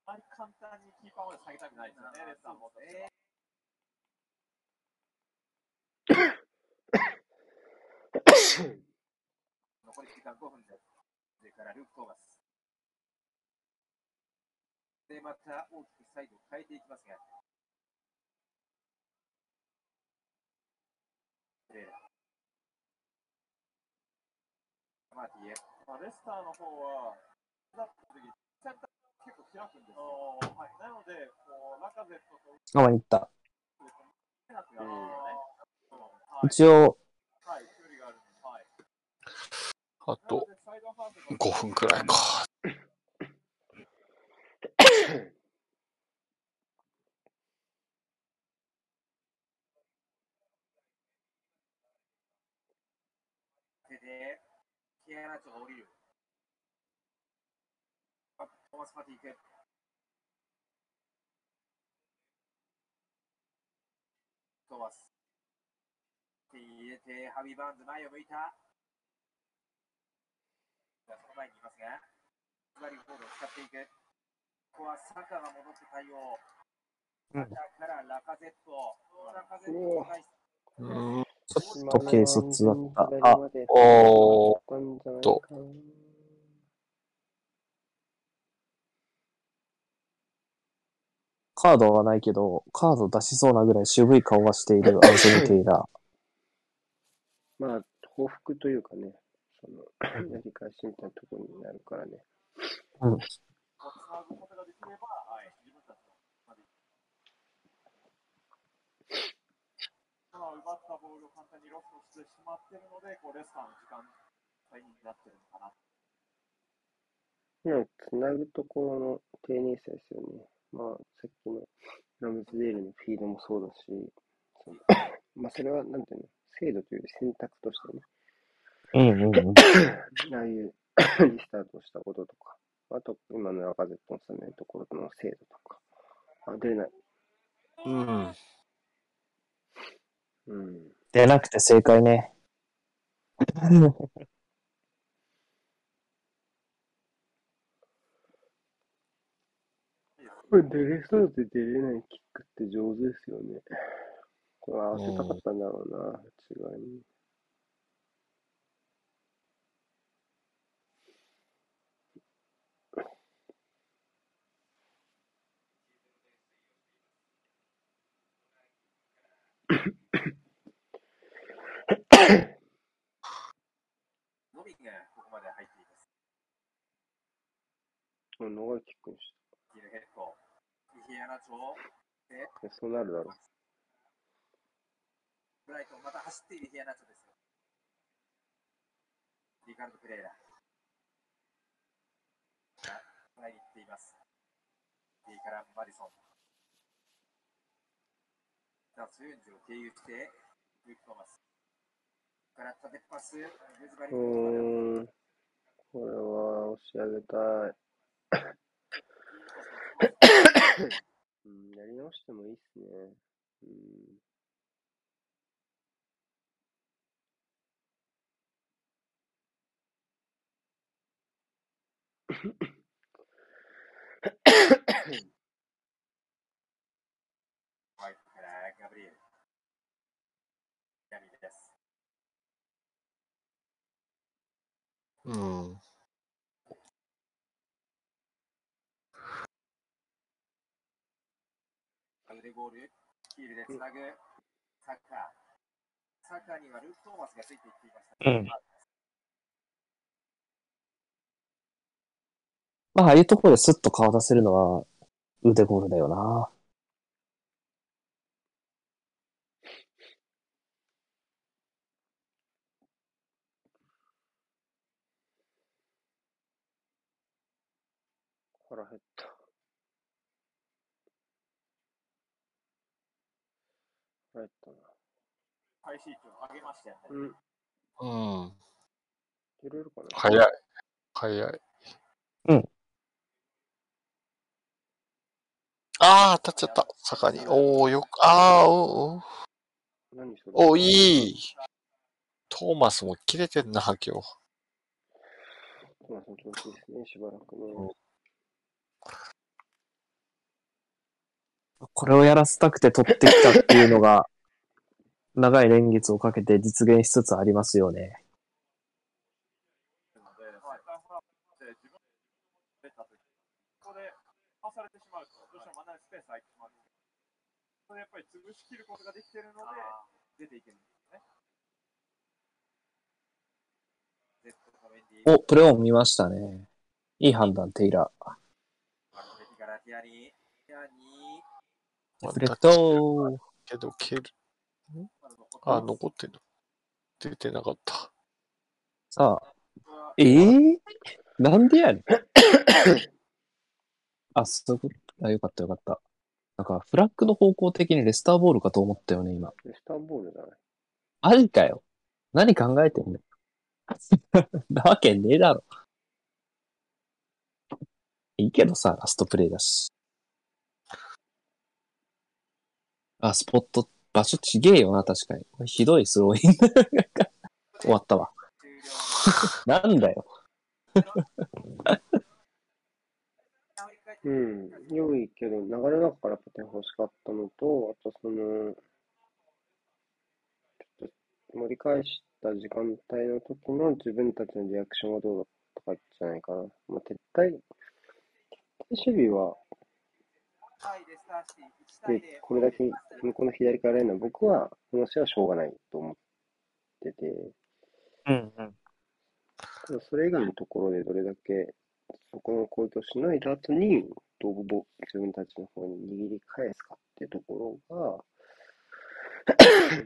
まり簡単にキーパーまで下げたくないですよね、レッサーも。えー残り時間5分です。それからルーク・トーマス。で、また大きくサイドを変えていきますが。マーティエ。まあ、レスターの方は、だった時センター結構開くんですよ。はい、なので、こう、ラカゼットとあ、まあ、行った。一応、はい、距離があるんで、はい。あとなのでサイドハーフが5分くらいか。手で、キアナチョが降りる。トーマス・パティ行く。トーマス。手に入れて、ハビー・バーンズ前を向いた。その前にいますが、ズバリボールを使っていく。ここはサカが戻って対応。うんサカからラカゼット。ラカゼットナイスうん。ちょっと軽率だった。あ、おー。たんじゃないと。カードはないけど、カード出しそうなぐらい渋い顔はしている アンソニー・テイラー。まあ、報復というかね、その、やり返しみたいなところになるからね。うん。れば、はい、自分たちのまでまあ、奪ったボールを簡単にロストしてしまっているので、こうレスターの時間帯になってるのかな。でも、つなぐところの丁寧さですよね。まあ、さっきのラムズデールのフィードもそうだし、そのまあ、それは、なんていうの、制度というより選択としてね、うんうんうん。ああいう リスタートしたこととか、あと、今のラカゼットのスタメンのところの精度とか、あ、出れない。うん。うん。出なくて正解ね。これ出れそうで出れないキックって上手ですよね。これ合わせたかったんだろうな、違いに。のみがここまで入っています。もう長いキックにしギルヘッド。イヒアナチョで、そうなるだろブライトンまた走っているヒアナチョですよ。リカルド・プレイラ。前に行っています。D からマディソン。さあ、ソユンジを経由して、ルーク・トーマス。う。ん。これは押し上げたい。うん、やり直してもいいっすね。うん。ホワイトからガブリエル。闇です。うん。腕ゴール、ヒールでつなぐ、サッカー。サッカーにはルーク・トーマスがついていっていました。うんまあ、ああいうところでスッと顔出せるのは腕ゴールだよな。腹減った。腹減ったな。開始位置を上げましたよね。うん。うん。出れるかな早い。早い。うん。ああ、当たっちゃった。坂に。おおよく、ああ、おお何それ？おいい。トーマスも切れてんな、今日。まあ、その調子ですね、しばらくね。これをやらせたくて取ってきたっていうのが、長い年月をかけて実現しつつありますよね。って自分で出たとき、ここで回されてしまうと、どうしても真ん中にスペース空いてしまうんですけど、それやっぱり潰しきることができているので、出ていけるんですよね。Z コメンディお、プレオン見ましたね。いい判断、テイラー。レッドけど、蹴る。あ、残ってんの。出てなかった。さあ、えー、なんでやねん。あ、そういうこと。あ、よかったよかった。なんか、フラッグの方向的にレスターボールかと思ったよね、今。レスターボールじゃない。マジかよ。何考えてんの なわけねえだろ。いいけどさ、ラストプレイだし。あ、スポット、場所ちげえよな、確かに。ひどいスローイン。終わったわ。なんだよ。うん、良いけど、流れの中からポテン欲しかったのと、あとその、ちょっと盛り返した時間帯の時の自分たちのリアクションはどうだったかじゃないかな。まあ、撤退、撤退守備は、で0、これだけ向こうの左からやるのは、僕は、この試合はしょうがないと思ってて、うんうん。ただそれ以外のところでどれだけ、そこの攻撃をしのいだ後に、どうぼ自分たちの方に握り返すかっていうところが、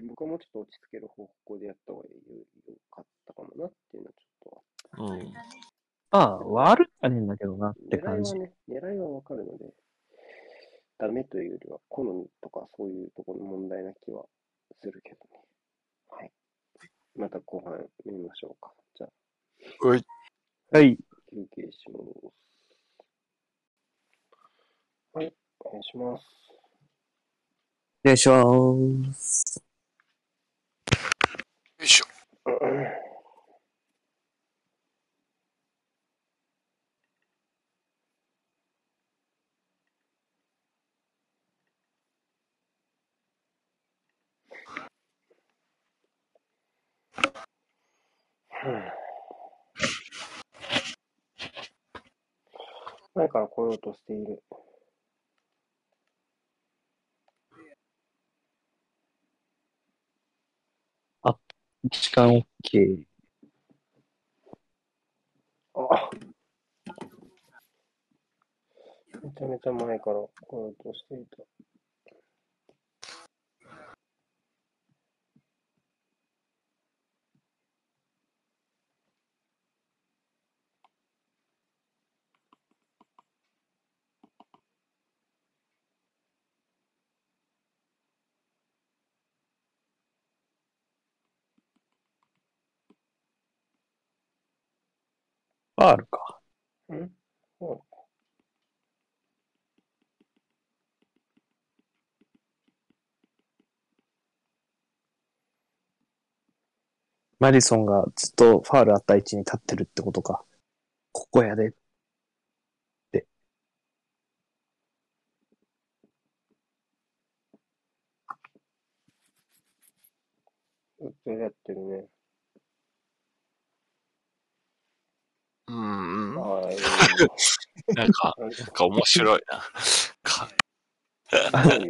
僕はもうちょっと落ち着ける方向でやった方がよよかったかもなっていうのはちょっとうん。まあ、悪かねえんだけどなって狙い感じ。はね、狙いはわかるので、ダメというよりは、好みとかそういうところの問題な気はするけどね。はい。また後半見ましょうか。じゃあ、うい。はい。休憩します。はい、お願いします。お願いします。よいしょ。前から来ようとしている。時間 OK。あめちゃめちゃ前から来ようとしていた。ファールか。ん？そうマディソンがずっとファールあった位置に立ってるってことか。ここやで。ずっとやってるね。うん。なんか、なんか面白いな。か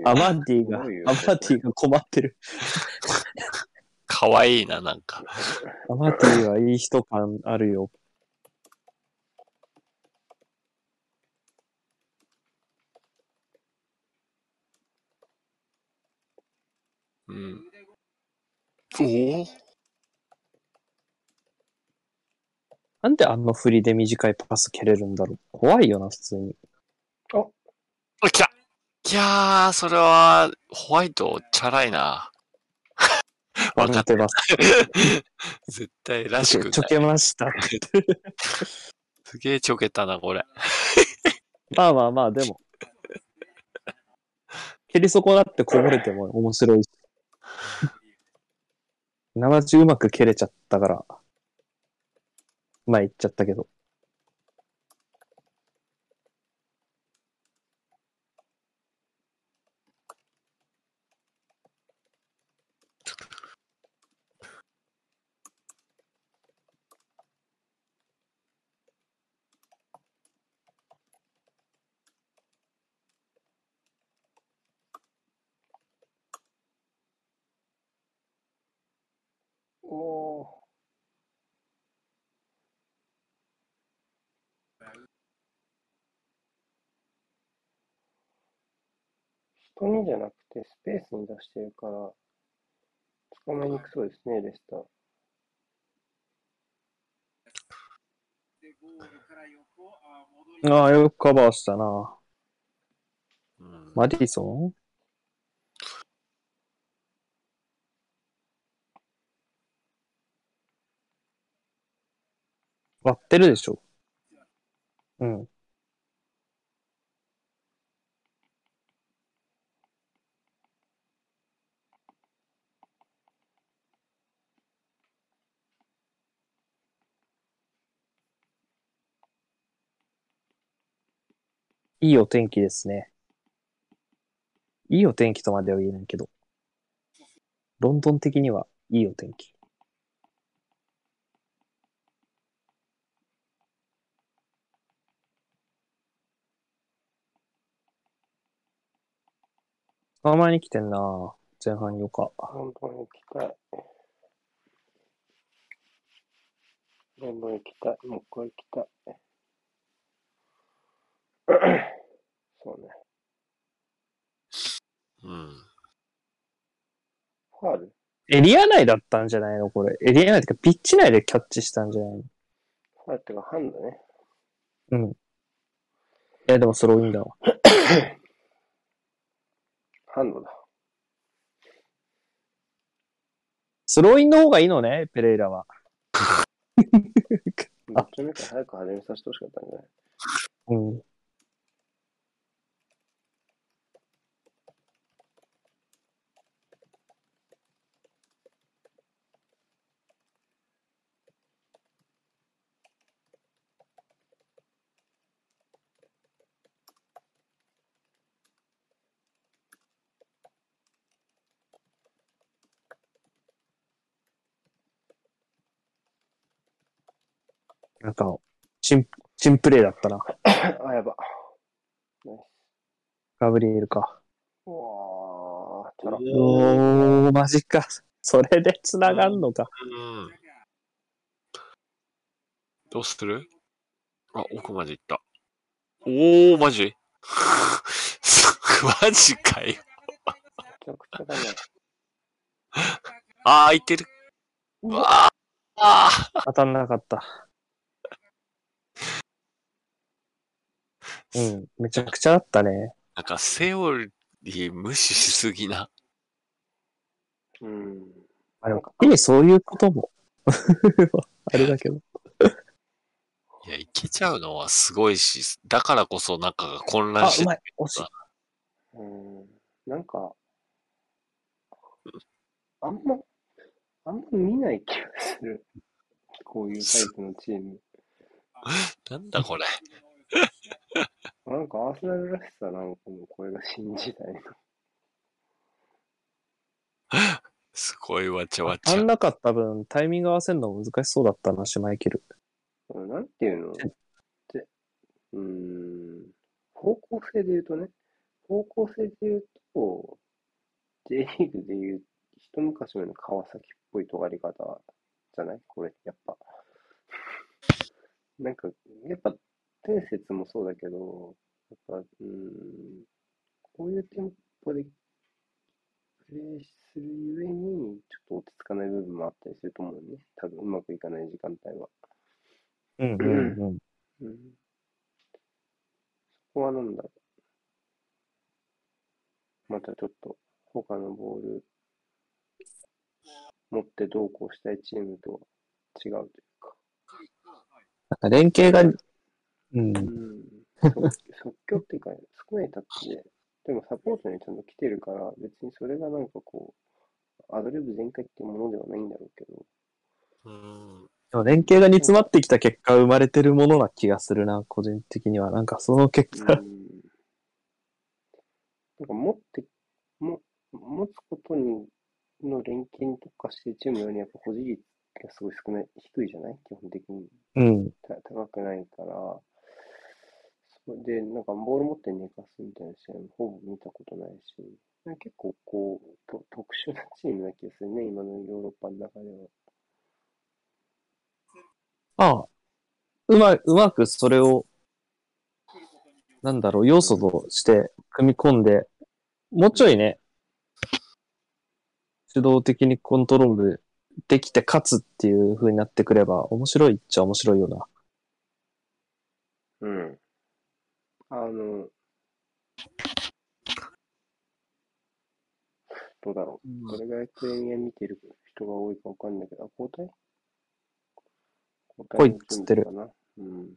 アマンディが、アマンディが困ってる。かわいいな、なんか。アマンディはいい人感あるよ。うん。おおなんであんな振りで短いパス蹴れるんだろう？怖いよな、普通に。あ、来たいやー、それは、ホワイト、チャラいな。わかった。てます。絶対らしくちょない。けました。すげえちょけたな、これ。まあまあまあ、でも。蹴り損なってこぼれても面白いし。生地うまく蹴れちゃったから。前言っちゃったけど。おー人にじゃなくてスペースに出してるから、捕まえにくそうですね、レスター。あああ、よくカバーしたな。うんマディソン？割ってるでしょ。うん。いいお天気ですね。いいお天気とまでは言えないけど。ロンドン的にはいいお天気。あ、前に来てんな前半よか。ロンドン行きたい。ロンドン行きたい。もう一回行きたい。そうね。うん。ファールエリア内だったんじゃないの？これ。エリア内ってか、ピッチ内でキャッチしたんじゃないの？ファールってか、ハンドね。うん。いや、でもスローインだわ。ハンドだ。スローインの方がいいのね、ペレイラは。どっちもか早く始めさせてほしかったんじゃない？うん。なんか、チン、チンプレーだったな。あ、やば。ガブリエルか。うわー。おー、マジか。それで繋がんのか。うん。どうする？あ、奥まで行った。おー、マジ？マジかよ。めちゃくちゃだね。あー、いてる。うわーあー当たんなかった。うん、めちゃくちゃあったね。なんか、セオリー無視しすぎな。うん。あ、でも、いいそういうことも。あれだけど。いや、いけちゃうのはすごいし、だからこそ中が混乱あ、してうまい。惜しい。うん。なんか、あんま、あんま見ない気がする。こういうタイプのチーム。なんだこれ。なんかアーセナルらしさなんかもこれが新時代の。すごいわちゃわち当たゃん。なかった分、タイミング合わせるの難しそうだったな、シュマイケル。うんなんていうの？って、うーん、方向性で言うとね、方向性で言うと、J リーグで言う、一昔前の川崎っぽい尖り方じゃない？これ、やっぱ。なんか、やっぱ、天節もそうだけど、やっぱ、うーん、こういうテンポでプレーするゆえに、ちょっと落ち着かない部分もあったりすると思うね。多分うまくいかない時間帯は。うんうんうん。うんそこはなんだろう。またちょっと他のボール持ってどうこうしたいチームとは違うというか。なんか連携が、うん。うん。即即興っていうか、少ないタッチで、でもサポートにちゃんと来てるから、別にそれがなんかこう、アドリブ全開っていうものではないんだろうけど、うん。でも連携が煮詰まってきた結果生まれてるものな気がするな、個人的には。なんかその結果、うんなんか持って、も持つことにの連携に特化してるチームよりやっぱ保持率がすごい少ない、低いじゃない？基本的に。うん。た高くないから、で、なんかボール持って寝かすみたいな試合もほぼ見たことないし、結構こう、と特殊なチームな気がするね、今のヨーロッパの中では。ああ、うま、うまくそれを、なんだろう、要素として組み込んで、もうちょいね、主導的にコントロールできて勝つっていう風になってくれば、面白いっちゃ面白いよな。うん。あの、どうだろう。どれぐらいプレミア見てる人が多いかわかんないけど、あ、交代？交代っつってる。うん。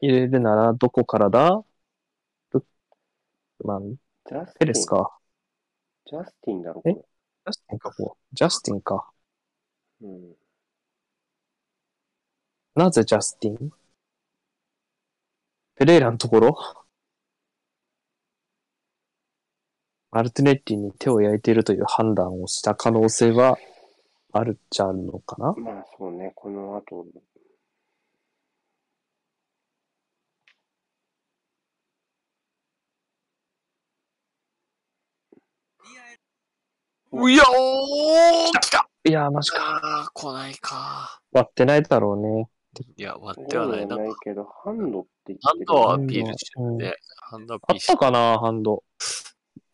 入れるなら、どこからだ？ルッマン、ジャスティン。ペレスか。ジャスティンだろ、え？こジャスティンか、こう。ジャスティンか。れ。うん。なぜジャスティンペレイラのところマルティネッティに手を焼いているという判断をした可能性はあるっちゃあるのかなまあそうね、この後、うやおー来たいやー、マジか。あー、来ないか。割ってないだろうね。いや、割ゴってはない。なんかないけど、ハンドって言ってるハンドはアピールしてうんて、ハンドアあっピールしてたかな、ハンド。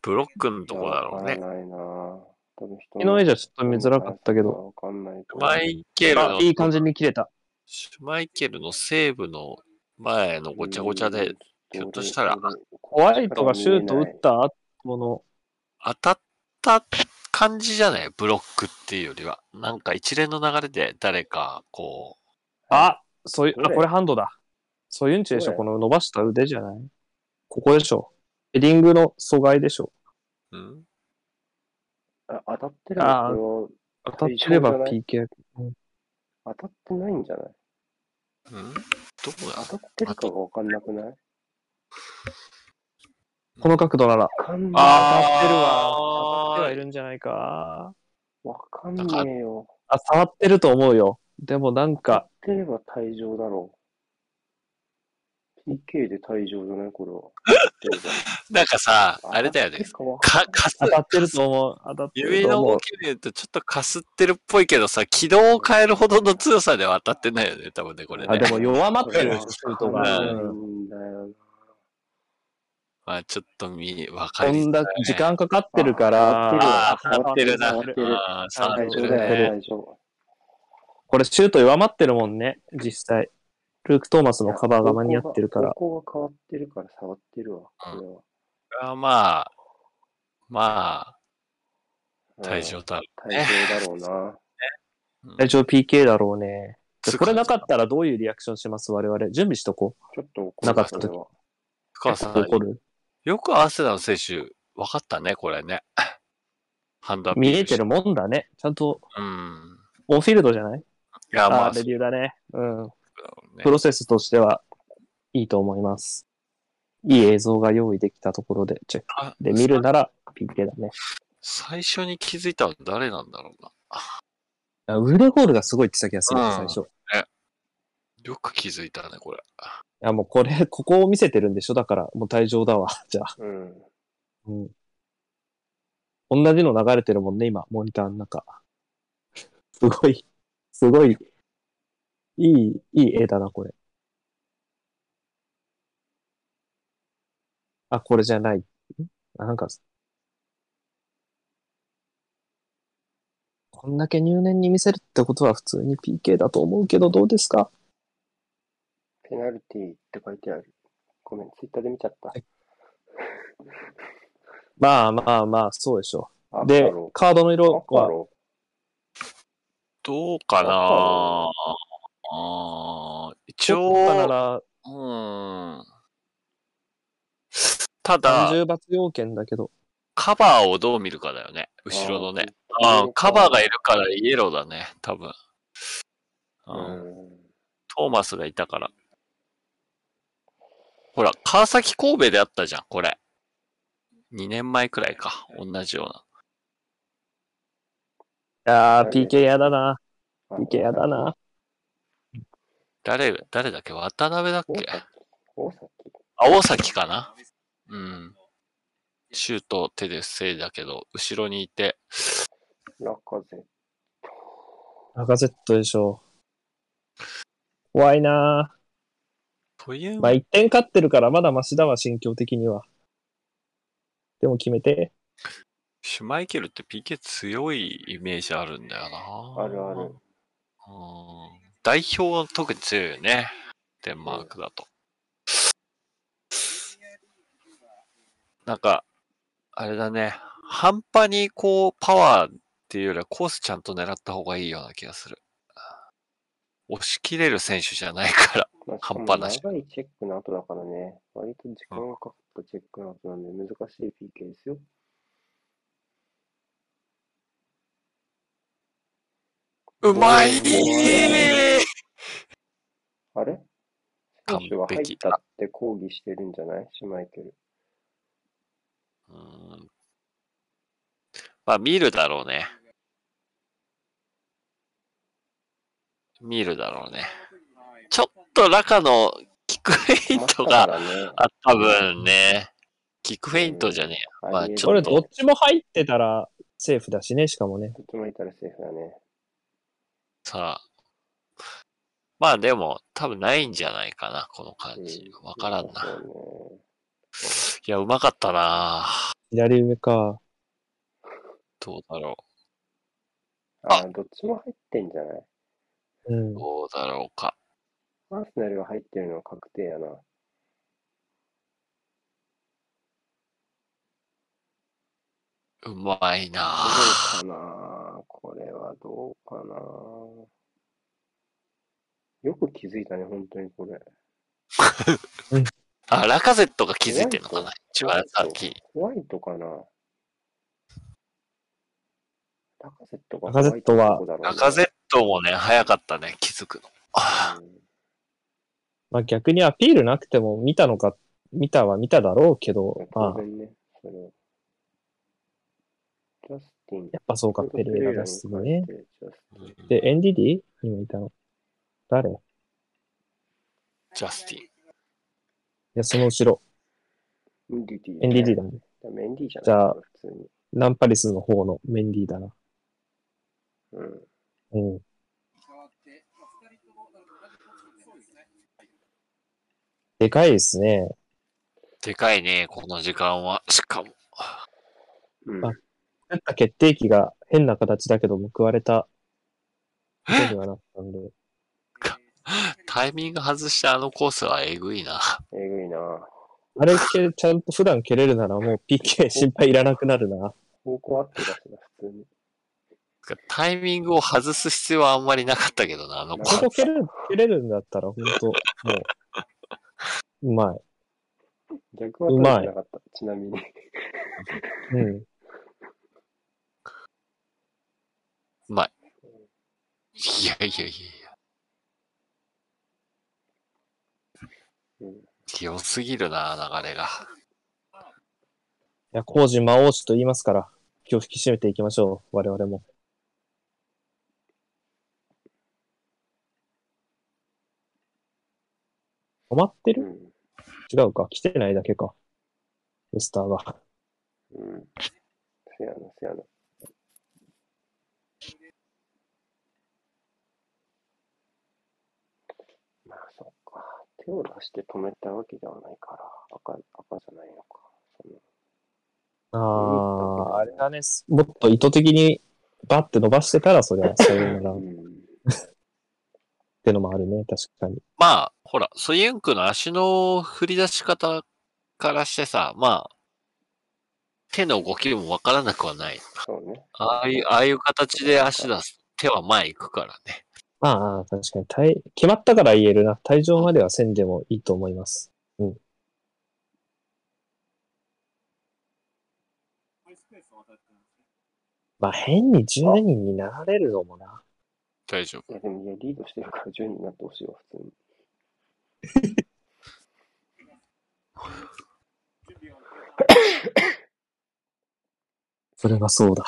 ブロックのとこだろうね。わないな多分人昨日の絵じゃちょっと見づらかったけど。わかんないマイケルあの、、いい感じに切れた。シュマイケルのセーブの前のごちゃごちゃで、ひょっとしたらホワイトがシュート打った後の、当たった感じじゃない？ブロックっていうよりは。なんか一連の流れで誰か、こあ、そういう、あ、これハンドだ。そういうんちでしょ、この伸ばした腕じゃない？ここでしょ。ヘディングの阻害でしょ。う、んあ当たってるあーのこ当たってれば PK。れ当たってないんじゃない？うん？どこだ？当たってるかがわかんなくない？この角度なら。わかんねえ。当たってるわ。当たってはいるんじゃないか。わかんねえよ。あ、触ってると思うよ。でもなん当たかっ、てれば退場だろう。PK で退場じゃない？これは。なんかさ、あれだよね。かわかす当、たってると思う。当たってる指の思う。きで言うとちょっとかすってるっぽいけどさ、軌道を変えるほどの強さでは当たってないよね、多分ね、これね。あ、でも弱まんってる、シュートが。ないうんんだよな。まあちょっと見、わかりづらいこんだけ時間かかってるから、ああ、触ってるな。触ってるああ、ってるね。大丈夫。これシュート弱まってるもんね、実際。ルーク・トーマスのカバーが間に合ってるから。ここが変わってるから触ってるわ。これはあまあ、まあ、うん退場だ。退場だろうな。大丈夫 PK だろうね。これなかったらどういうリアクションします我々。準備しとこちょっと怒るなかった深う。さん、怒るよくアーセナル選手、分かったね、これね。ハンドアピール見えてるもんだね。ちゃんと、うん。オンフィールドじゃないいや、まあレビューだね。うん。プロセスとしてはいいと思います。いい映像が用意できたところでチェック。あで、見るなら PK だね。最初に気づいたのは誰なんだろうな。あ腕ゴールがすごいってた気がする、うん最初。いよく気づいたね、これ。や、もうこれ、ここを見せてるんでしょ？だから、もう退場だわ。じゃあ。うん。うん。同じの流れてるもんね、今、モニターの中。すごい、すごい、いい、いい絵だな、これ。あ、これじゃない。んあなんか、こんだけ入念に見せるってことは普通に PK だと思うけど、どうですか？ペナルティーって書いてある。ごめん、ツイッターで見ちゃった。まあまあまあ、そうでしょ赤う。でロ、カードの色は、どうかなあ一ちょっとな応、ら、うん。ただ、30罰要件だけど、カバーをどう見るかだよね。後ろのね。ああ、カバーがいるからイエローだね、多分。う、うんん。トーマスがいたから。ほら、川崎神戸であったじゃん、これ。2年前くらいか。同じような。いやー、はい PK やだな。あ PK やだな。誰、誰だっけ？渡辺だっけ？大崎。大崎。あ、大崎かな？うん。シュート手で防いだけど、後ろにいて、ラカゼ。ラガゼットでしょ。怖いなという、まあ、1点勝ってるからまだマシだわ、心境的には。でも決めて。シュマイケルって PK 強いイメージあるんだよな。あるある。うん。代表は特に強いよね。デンマークだと。なんか、あれだね。半端にこう、パワーっていうよりはコースちゃんと狙った方がいいような気がする。押し切れる選手じゃないから。まあ、半端なし長いチェックの後だからね、割と時間がかかったチェックの後なんで難しい PK ですよ。うまいあれ？完選手は入っ璧たって抗議してるんじゃない？シュマイケル。うんまあ、見るだろうね。見るだろうね。ちょっとラカのキックフェイントがね。あった分ね、キックフェイントじゃねえや。まあちょっとこれどっちも入ってたらセーフだしね、しかもね。どっちもいたらセーフだね。さあ。まあでも、多分ないんじゃないかな、この感じ。わからんな。いや、うまかったな左上か。どうだろね。あー、どっちも入ってんじゃない？うんう。。どうだろうか。アーセナルが入ってるのは確定やな。うまいなどうかなこれはどうかな。よく気づいたね、本当にこれ。あ、ラカゼットが気づいてんのかな一番先。ホワイトかな。ラカゼットがラカゼットはラカゼットもね、早かったね、気づくの。あうん。まあ逆にアピールなくても見たのか、見たは見ただろうけど、まあ、当然ね、それを。ジャスティン。やっぱそうか、ペレイラがすごいね。ジャスティンで、NDD? 今いたの？誰？いジャスティン。や、その後ろ。NDD。NDD だね。メンディーじゃないじゃあ普通に。ナンパリスの方のメンディーだな。うん。うん。変わって、まあ、2人ともなのでかいですね。でかいね、この時間は。しかも。うん。あ作った決定機が変な形だけど報われたことにはなったんで。タイミング外したあのコースはえぐいな。えぐいなあれけ、ちゃんと普段蹴れるならもう PK 心配いらなくなるな。方向合ってたしな、普通に。タイミングを外す必要はあんまりなかったけどな、あのコース。ここ蹴れる、蹴れるんだったら本当もう、うまい。逆は取れてなかった、ちなみに。うん。うまい。いやいやいやいうん。や。良すぎるな、流れが。いや、工事魔王子と言いますから、気を引き締めていきましょう。我々も。止まってる？うん。違うか。来てないだけか。レスターが。うん。せやな、せやな。まあ、そっか。手を出して止めたわけではないから、赤、赤じゃないのか。そのああ、あれだね。もっと意図的にバッて伸ばしてたら、そりゃ、さようならっうん。てのもあるね。確かに。まあ、ほら、ソユンクの足の振り出し方からしてさ、まあ、手の動きもわからなくはない。そうね。ああいう、ああいう形で足出す。手は前行くからね。ああ、確かに体。決まったから言えるな。退場まではせんでもいいと思います。スペースを与えてるん。まあ、変に10人になられるのもな。大丈夫。いや、でも、いや、リードしてるから10人になってほしいわ、普通に。それはそうだ。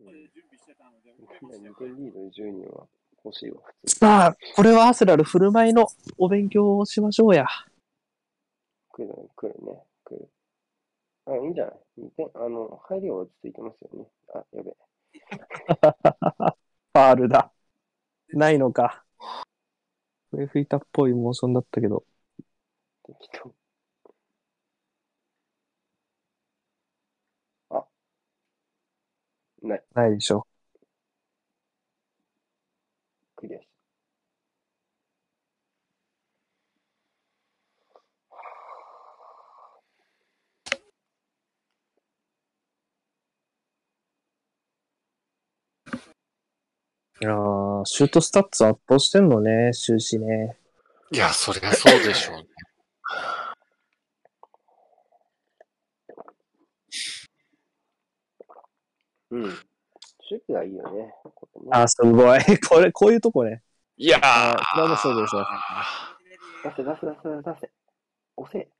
うんので準備してたので、受け2ましたよ点リードで10人は欲しいわ、普通に。さあ、これはアセラル振る舞いのお勉強をしましょうや。来るね、来るね、来る。あ、いいんじゃない ?2 点、あの、入りは落ち着いてますよね。あ、やべ。ファールだ。ないのか。笛吹いたっぽいモーションだったけど、適当。あ。ない。ないでしょ。いやーシュートスタッツ圧倒してんのね、終始ね。いや、そりゃそうでしょうね。うん。守備がいいよね。これねあー、すごい。これ、こういうとこね。いやあーこれもそうですよ出せ出せ出せ出せ。押せ。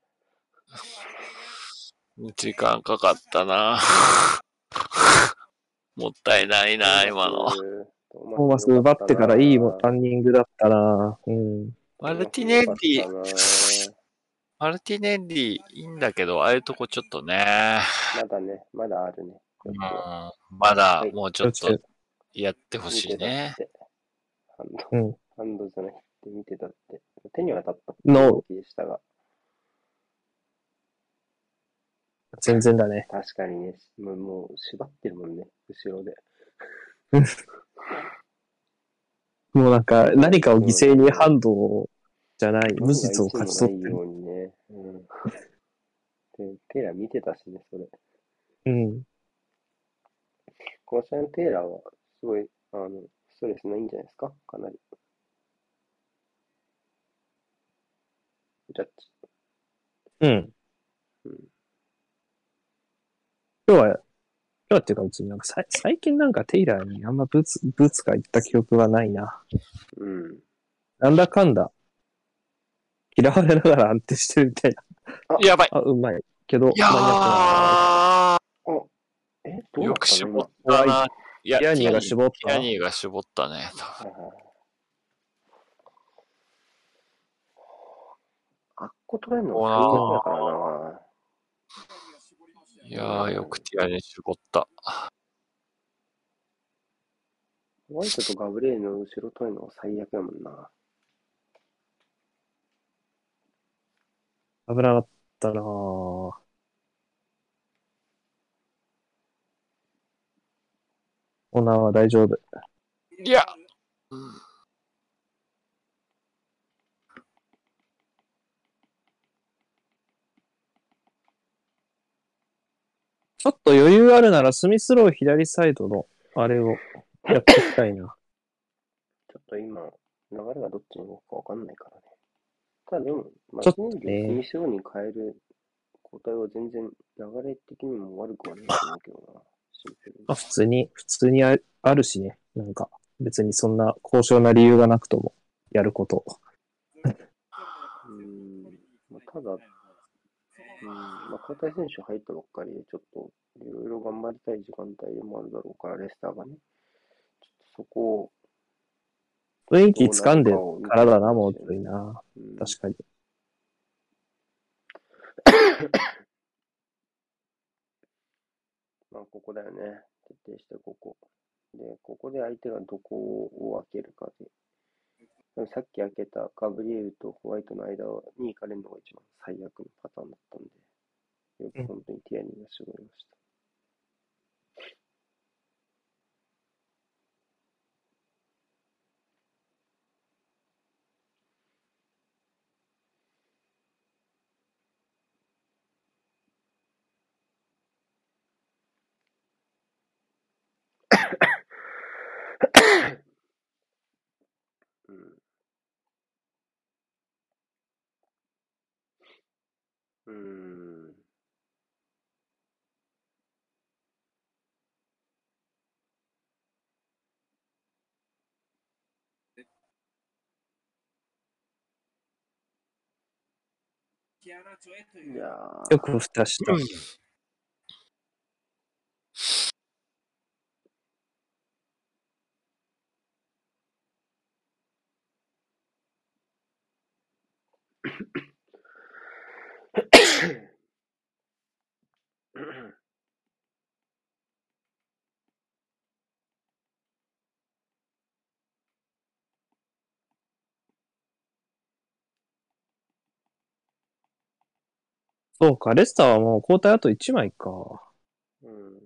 時間かかったな。もったいないな、今の。トーマス奪ってからいいランニングだったな。うん。マルティネッリよかったなマルティネッリいいんだけど、ああいうとこちょっとね。まだね、まだあるね。うん、まだもうちょっとやってほしいね。ハンド、うん。ハンドじゃなくて見てたって。手には当たったの気でしたが、全然だね。確かにね、もうもう縛ってるもんね、後ろで。もうなんか、何かを犠牲にハンドをじゃない、無実を勝ち取ってる。ね。うん。で、テイラー見てたしね、それ。うん。この試合のテイラーは、すごい、あの、ストレスないんじゃないですか？かなり。ジャッジ。うん。うん今日は、今日はっていうか別になんかさい最近なんかテイラーにあんまブーツ、ブーツが言った記憶はないな。うん。なんだかんだ、嫌われながら安定してるみたいな。やばい。あ、うまい。けど、いやえ、どうよく絞ったな。アニーが絞った？ティアニーが絞ったね。今はいはいあっこ取れんのう最悪だからな。いやー、よくティアニー絞った。ホワイトとガブレールの後ろ取るのが最悪やもんな。危なかったなぁ。オナーは大丈夫。いや、ちょっと余裕あるならスミスロー左サイドのあれをやっていきたいな。ちょっと今、流れがどっちに動くかわかんないからね。ただでも、マちょっとねスミスローに変える交代は全然流れ的にも悪くはないと思うけどな。あ普通に、普通にああるしね。なんか別にそんな高尚な理由がなくともやること。うーん、まあ、ただ、うん、まあ、交代選手入ったばっかりで、ちょっといろいろ頑張りたい時間帯でもあるだろうから、レスターがね。ちょっとそこを、雰囲気掴んでからだな、もういな。うん、確かに。まあ、ここだよね。徹底してここ。で、ここで相手がどこを開けるかで。さっき開けたガブリエルとホワイトの間に行かれるのが一番最悪のパターンだったんで、よく本当にティアニーが絞りました。うん。うーん。よく蓋した。そうか、レスターはもう交代あと1枚か。うん。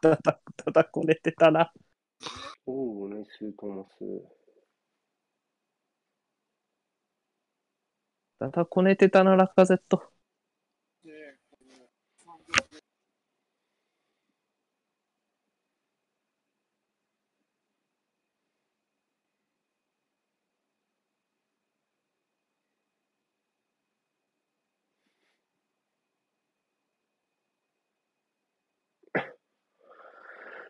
ただ、ただこねてたな。おう、ナイストーマス。ただこねてたな、ラカゼット。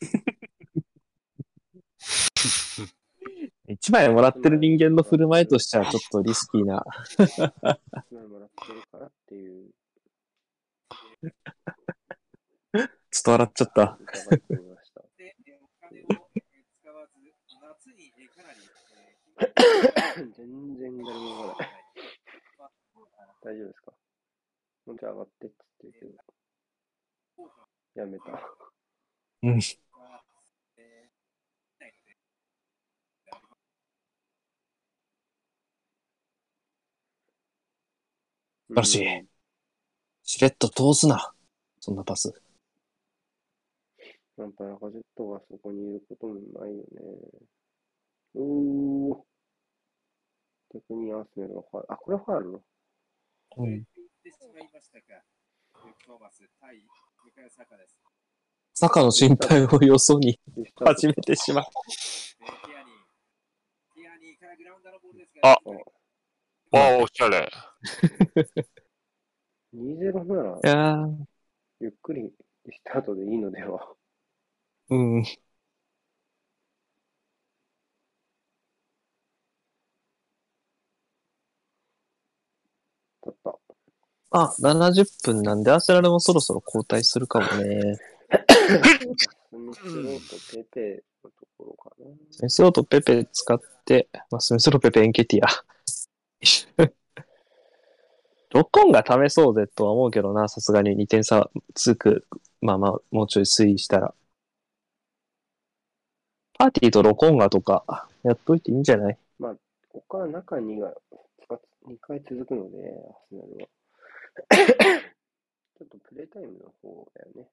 1枚もらってる人間の振る舞いとしてはちょっとリスキーな。一枚もらってるからっていう、ちょっと笑っちゃった。全然誰も動かない。まあ大丈夫ですか？もうちょい上がってって言ってるけど、やめた。うん。はえーないので素晴らしいうんしれっと通すな。そんなパス。やっぱラカジェットがそこにいることもないよね。うー。逆にアーセナルがファ。あ、これファウルの？うん。言ってしまいましたか。ルーク・トーマス対向井坂です。坂の心配をよそに始めてしまう。あああ、おしゃれ。2-0ならい、やー、ゆっくりリスタートでいいのでは。うん。だった。あ、70分なんで、アセラルもそろそろ交代するかもね。スミスローとペペのところかな。スミスローとペペ使って、まあ、スミスローペペエンケティア。ロッコンが試そうぜとは思うけどな、さすがに2点差つく。まあまあ、もうちょい推移したら。パーティーとロコンガとか、やっといていいんじゃない？ここから中2が2回続くので、アーセナルは。ちょっとプレイタイムの方だよね。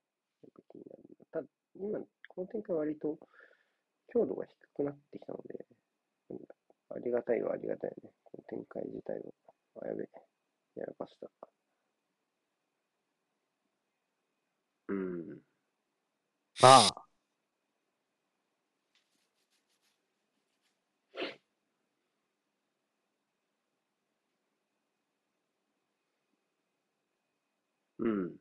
ただ、今、この展開割と強度が低くなってきたので、ありがたいはありがたいよね。この展開自体は。あ、やべえ。やらかした。うん。まあ。うん。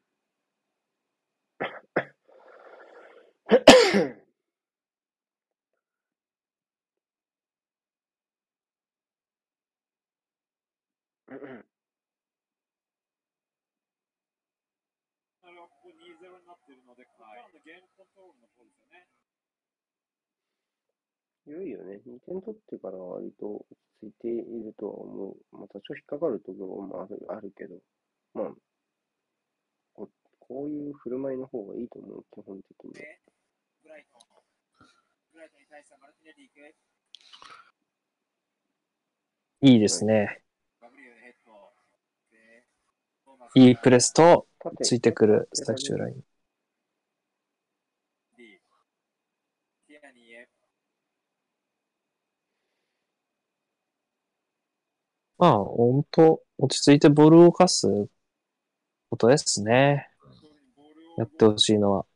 あれはここ2-0になってるので、ここからのゲームコントロールの方ですよね。良いよね。2点取ってからは割と落ち着いているとは思う。まあ、多少引っかかるところもあるあるけど、まあ、ここういう振る舞いの方がいいと思う、基本的に。で、ブライトン。ブライトンに対してマルティネリ行く。いいですね。いいプレスと、縦ついてくる最終ライン。D。ティアニーへ。まあ、ほんと、落ち着いてボールを動かすことですね。やってほしいのは。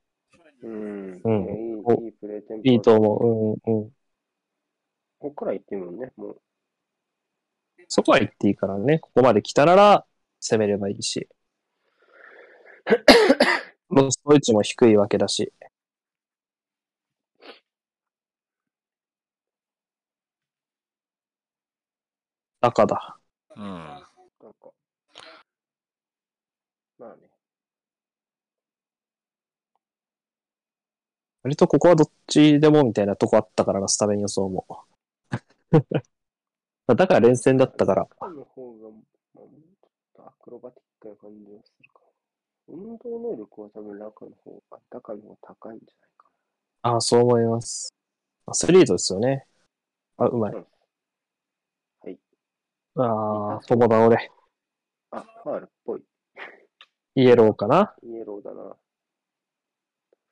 うん。うんいやいプレーテンポいいと思う。うん、うん。ここから行ってもんね、もう。そこは言っていいからね。ここまで来たなら、攻めればいいし。ロスト位置も低いわけだし。赤だ。うん。なんか、まあね。割とここはどっちでもみたいなとこあったからな、スタメン予想も。だから連戦だったから。赤の方が、まあ、もうちょっとアクロバティックな感じがするかな。運動能力は多分赤の方が、赤の方が高いんじゃないかああ、そう思います。アスリートですよね。あ、うまい。な。うんああ、友倒れ。あ、ファールっぽい。イエローかなイエローだな。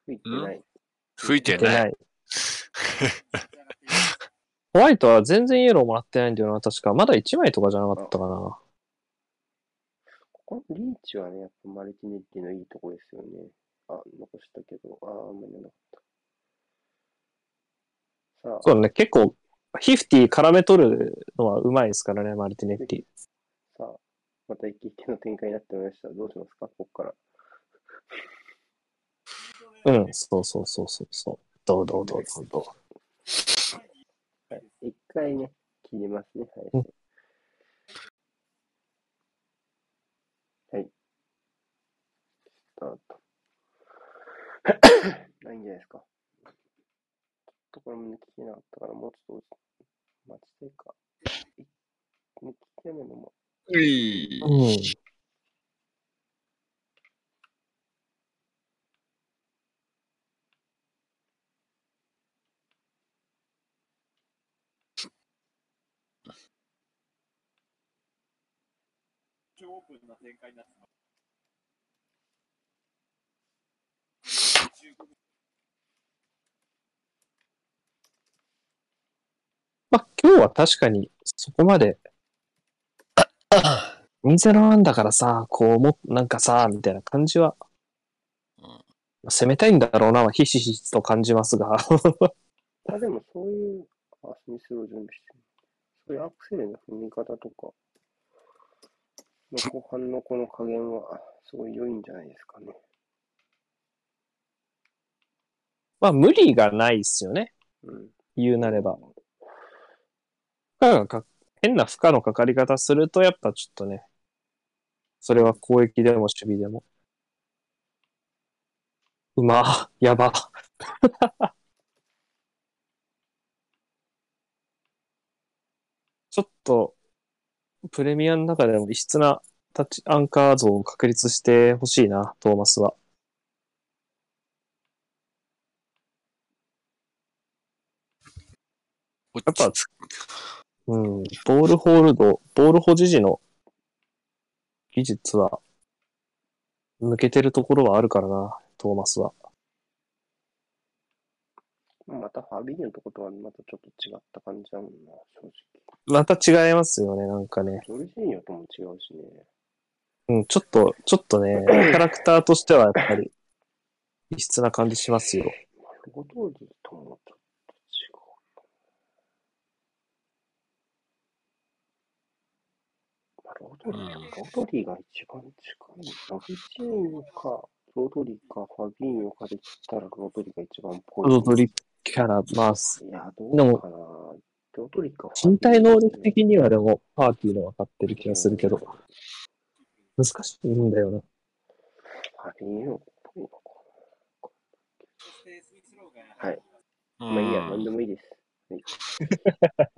吹いてない。吹いて出なない。い。ホワイトは全然イエローもらってないんだよな、確か。まだ1枚とかじゃなかったかな。ここのリーチはね、やっぱマルティネッリのいいとこですよね。あ、残したけど、ああ、あんまりなかった。さあ、そうだね、結構、フィフティ絡め取るのはうまいですからね、マルティネッティ。さあ、また一気の展開になってまいりました。どうしますか、ここから。うん、そうそうそうそうそう。どうどうどうどうどう。はい、一回ね、切りますね。はい。うんはい。スタート。ないんじゃないですか。ちょっとこれも抜き切れなかったから、もうちょっと待ちたいか。い抜き切れないのも。ういうん。超オープンな展開になってます。まあ、今日は確かに、そこまで、2-0なんだからさ、こうも、なんかさ、みたいな感じは、うん攻めたいんだろうな、はひしひしと感じますが。あ、でもそういう、あ、スミスロー準備してる。そういうアクセルの踏み方とか、の後半のこの加減は、すごい良いんじゃないですかね。まあ、無理がないっすよね。うん。言うなれば。負荷がか変な負荷のかかり方すると、やっぱちょっとね、それは攻撃でも守備でも。うま、やば。ちょっと、プレミアの中でも異質なタッチアンカー像を確立してほしいな、トーマスは。ややっぱうん、ボールホールド、ボール保持時の技術は抜けてるところはあるからな、トーマスは。またファビーニョのとことはまたちょっと違った感じだもんな、正直。また違いますよね、なんかね。ジョルジーニョとも違うしね。うん、ちょっと、ちょっとね、キャラクターとしてはやっぱり異質な感じしますよ。ともちょっと違う。まあ、ロドリー、うんロドリーが一番近い。ロビチーニョか、ロドリーか、ファビーニョかで言ったらロドリーが一番っぽい。ロドリキャラ、まあ、いや、どうかな。ロドリーか。身体能力的にはでもパーティーの分かってる気がするけど、難しいんだよな。ファビーニョっぽいのかはいまあいいや、なんんでもいいです。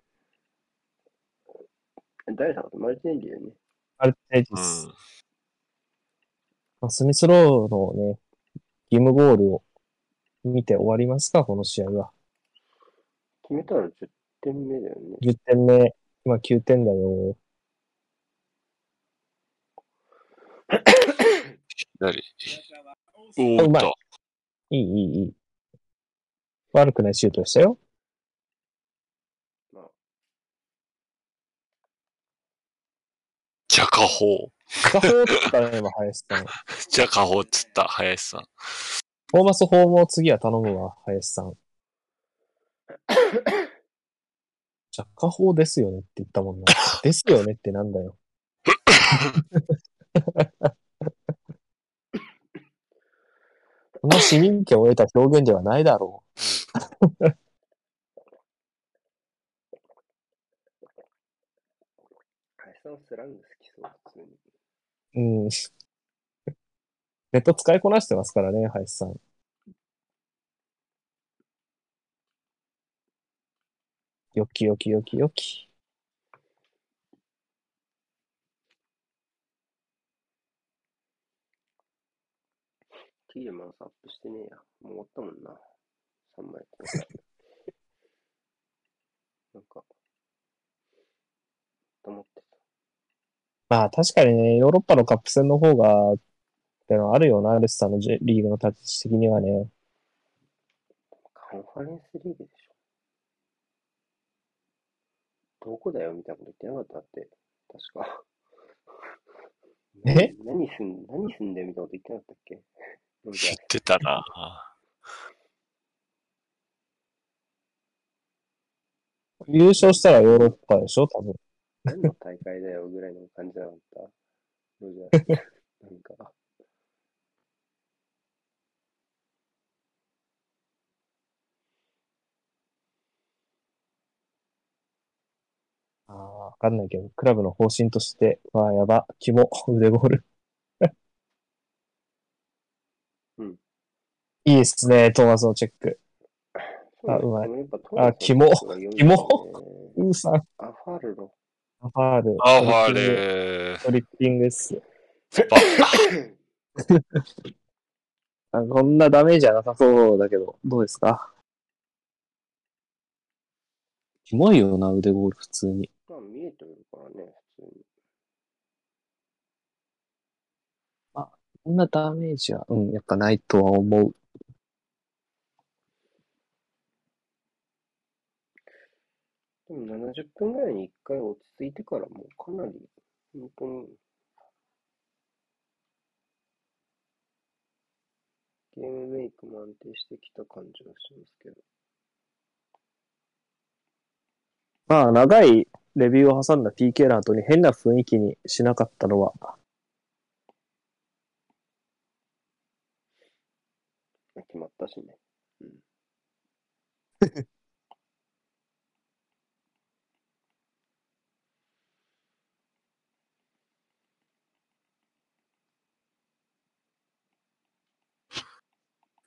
はい誰だろうマルティネッリだよね。あれ大事うです。ん。まあスミスローのね、義務ゴールを見て終わりますか、この試合は。決めたら10点目だよね。10点目、今9点だよ。左。おおーっと。いい、いい、いい。悪くないシュートでしたよ。まあ、じゃかほう。ガホーって言ったね、今、林さん。じゃかほうっつった、林さん。トーマスホームを次は頼むわ、林さん。ジャッカホーですよねって言ったもんな。ですよねってなんだよ。市民権を得た表現ではないだろ林さんはスラング。う。ん。ネット使いこなしてますからね、林さん。よきよきよきよき。ティーマンスアップしてねえや。もう終わったもんな。3枚やってなんか、と思ってた。まあ確かにね、ヨーロッパのカップ戦の方が、ってのはあるよな、レスターのジェリーグの立ち位置的にはね。カンファレンスリーグでしょ。どこだよみたいなこと言ってなかったって、確か。え？何すん、何すんだよみたいなこと言ってなかったっけ？言ってたな。優勝したらヨーロッパでしょ、多分。何の大会だよぐらいの感じじゃなかった？ロジャー。ス。なんか、ああ、わかんないけど、クラブの方針として、わあ、やば、肝、腕ゴール。うん。いいですね、トーマスのチェック。そううまい。あーマスのキモ人が読むよね。ウーさん、アファルロ。アファール。アファトリッピングル。トリッピングっす。こんなダメージはなさそうだけど、どうですか？キモいよな、腕ゴール、普通に。まあ見えてるからね、普通に。こんなダメージは、うん、やっぱないとは思う。でも70分ぐらいに1回落ち着いてからもうかなり、本当に、ゲームメイクも安定してきた感じがしますけど。まあ、長いレビューを挟んだ PK の後に変な雰囲気にしなかったのは、決まったしね。うん。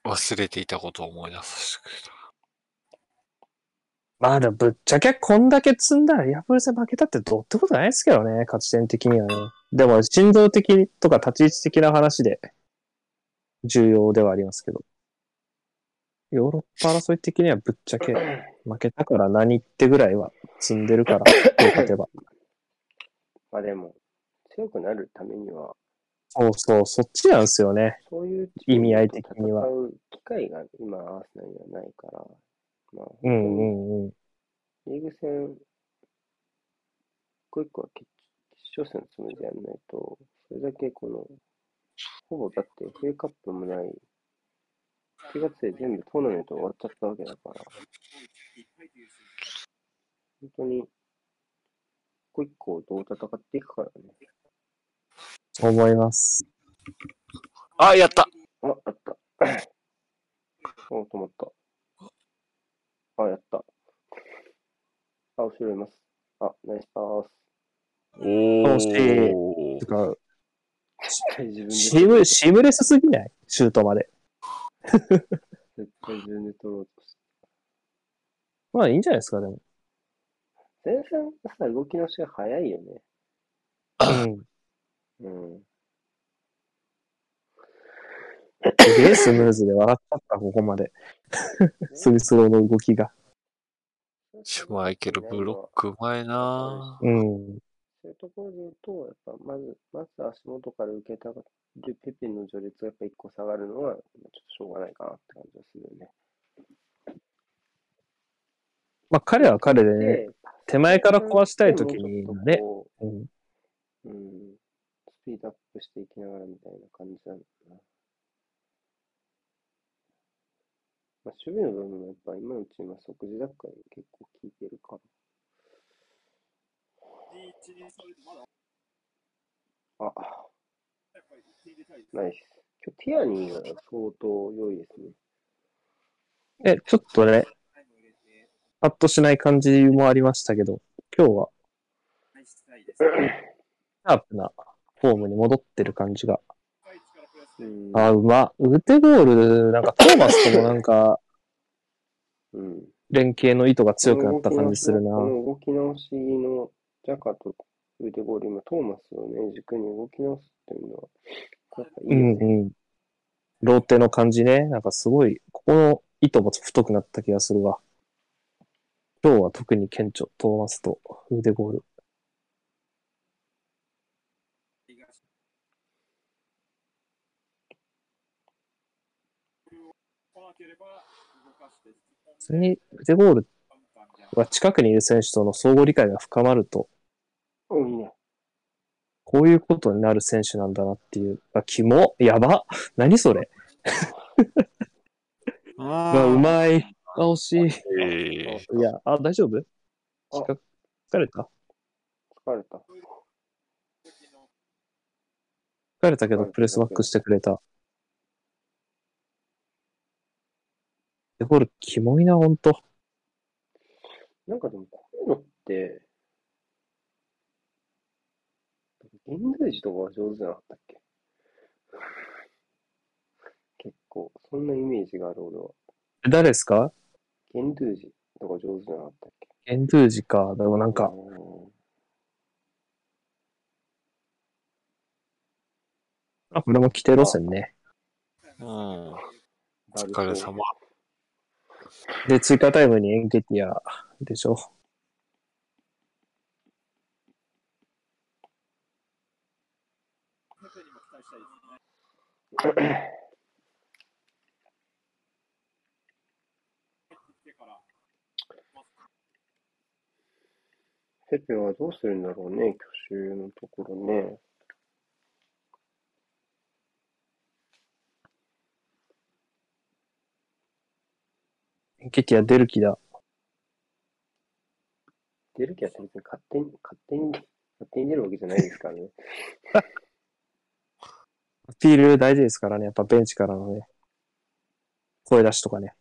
忘れていたことを思い出させてくれた。まあでもぶっちゃけこんだけ積んだらリアプール戦負けたってどうってことないですけどね、勝ち点的にはね。でも、心臓的とか立ち位置的な話で重要ではありますけど。ヨーロッパ争い的にはぶっちゃけ負けたから何ってぐらいは積んでるから、勝てば。まあでも、強くなるためには、そうそう、そっちなんですよね。そういう意味合い的には機会が今、アーセナルにはないから、まあ、うんうんうん。リーグ戦、一個一個は決決勝戦のつもりでやらないと、それだけこの、ほぼだって FA カップもない、7月で全部トーナメント終わっちゃったわけだから、本当に、一個一個どう戦っていくからね。思います。あ、やったあ、あった。お、止まった。あ、やった。あ、後ろいます。あ、ナイスパース。お惜しーて。か、絶対自分でシーム、シームレスすぎない？シュートまで。絶対自分で取ろうとして。まあいいんじゃないですか、でも。前線のさ、動きのしが早いよね。うん。うん。すげえスムーズで笑っちゃった、ここまで。スリスローの動きが。シュマイケルブロックうまいなうん。そういうところで言うと、やっぱまず、まず足元から受けたがるペペの序列がやっぱ一個下がるのは、ちょっとしょうがないかなって感じがするよね。まあ彼は彼でね、で、手前から壊したい時にもうちょっとね、こうん。ううん、スピードアップしていきながらみたいな感じなんだな。まあ、守備の部分もやっぱ今のチームは即時奪回に結構効いてるから。あ、やっぱり1点入れたいです。ナイス。今日ティアニーが相当良いですね。え、ちょっとね、パッとしない感じもありましたけど、今日は。シャープなフォームに戻ってる感じが。あ、うま。ウテゴール、なんかトーマスともなんかうん。連携の意図が強くなった感じするな。この動き直しのジャカとウデゴール、今トーマスをね、軸に動き直すっていうのは、いいようんね。うん。ローテの感じね。なんかすごい、ここの糸も太くなった気がするわ。今日は特に顕著、トーマスとウデゴール。来なければ動かして、それに、ウデゴールカウンターみたいな。が近くにいる選手との相互理解が深まると。こういうことになる選手なんだなっていう。あ、キモやば何それう あ、うまい。あ、惜しい。えいや、あ、大丈夫？疲れた？疲れた。疲れたけど、プレスバックしてくれた。これ、キモいな、ほんと。なんかでも、こういうのって、現代児とかは上手じゃなかったっけ結構、そんなイメージがある俺は。誰ですかゲンドゥージとか上手じゃなかったっけエンドゥージか。でもなんか、あ、これも規定路線ね。うん。お疲れ様。で、追加タイムにエンケティアでしょ。ペペ。はどうするんだろうね、去就のところね。ケティア出る気だ。出る気は別に勝手に、勝手に、勝手に出るわけじゃないですからね。アピール大事ですからね。やっぱベンチからのね。声出しとかね。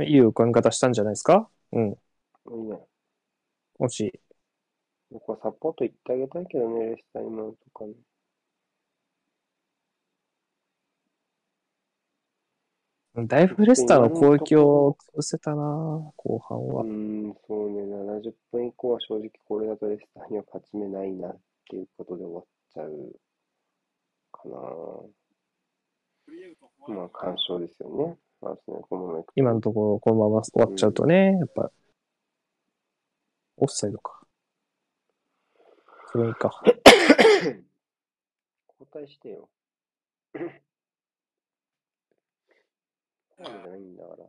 いい浮かび方したんじゃないですか？うん。いいね。もし、僕はサポート行ってあげたいけどね、レスター今のとかに。だいぶレスターの攻撃を潰せたな後半うは。ーん、そうね、70分以降は正直これだとレスターには勝ち目ないなっていうことで終わっちゃうかな。まあ、干渉ですよね。まあ、ですね、このまま今のところこのまま終わっちゃうとね、やっぱ、オフサイドか。それか。交代してよ。じゃないんだから。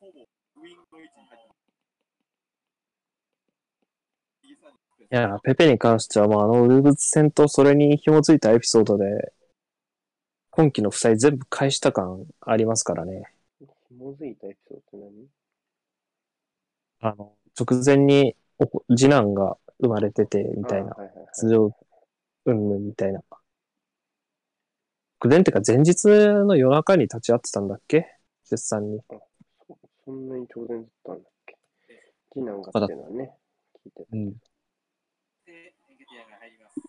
ほぼウィングの位置に入ってます。右サイドにスペースいや、ペペに関してはもうあのウルブズ戦とそれに紐づいたエピソードで、今季の負債全部返した感ありますからね。紐づいたエピソードってあの、直前におこ次男が生まれてて、み何たいなあ。はいはいはい出場、うんぬんみたいな。直前ってか前日の夜中に立ち会ってたんだっけ？出産に。そそんなに当然だったんだっけ？次男がっていうのはね、聞いてうん。で、エンゲティアが入ります。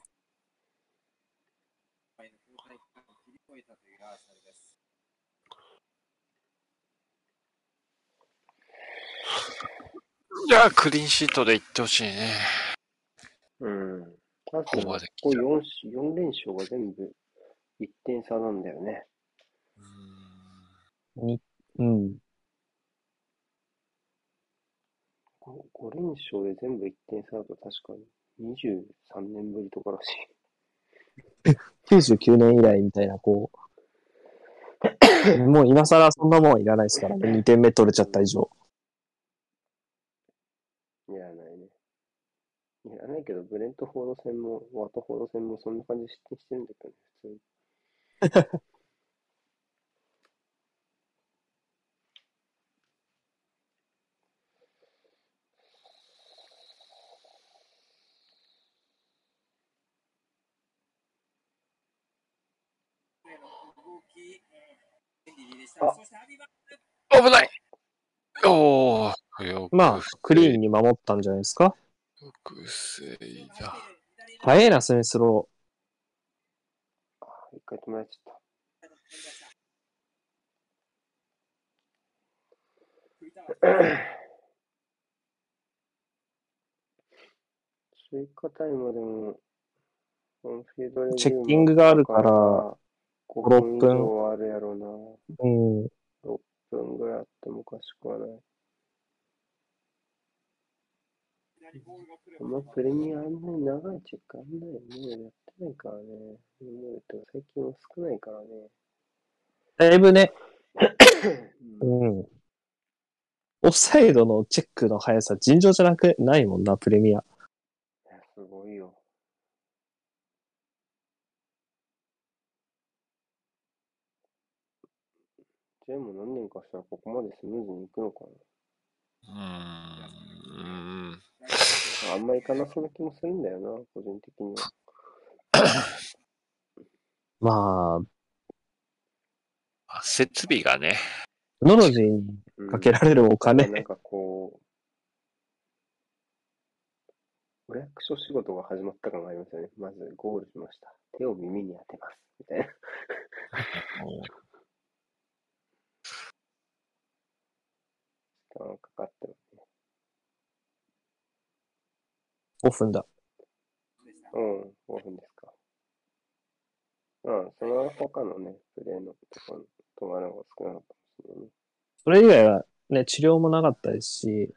前の交代期間を切り越えたというアーセナルです。いや、クリーンシートで行ってほしいね。うん。あここまで来こちゃう4、四連勝が全部1点差なんだよね。に、うん。5, 5連勝で全部1点差だと確かに23年ぶりとからしい。99年以来みたいな、こう、もう今更そんなもんいらないですからね。2点目取れちゃった以上。いらないね。いらないけど、ブレントフォード戦も、ワトフォード戦もそんな感じしてしてるんだけどね、普通に。動き、便利でした。あそしてアビバ危ないおー、よくまあ、クリーンに守ったんじゃないですか。よく防いだ。早いな、スミスロあ一回止められちゃった。追加タイムでもチェッキングがあるから5 6分以分上あるやろうな。ー。うん。6分ぐらいあってもおかしくはない。あんまプレミアあんなに長いチェックあんなね。やってないからね。見ると最近は少ないからね。だいぶね、うんうん。オフサイドのチェックの速さ、尋常じゃなくないもんな、プレミア。いやすごいよ。ジェーも何年かしたらここまでスムーズにいくのかうーん。な。あんまいかなそうな気もするんだよな、個人的には。まあ、設備がね、テクノロジーにうんかけられるお金、なんかこう、お役所仕事が始まった感がありますよね。まずゴールしました。手を耳に当てます。みたいな。間かかってますね。5分だ。うん、5分ですか。うん、その他のね、プレーのところ、止まるのが少なかったかもしれないね。それ以外はね、治療もなかったですし、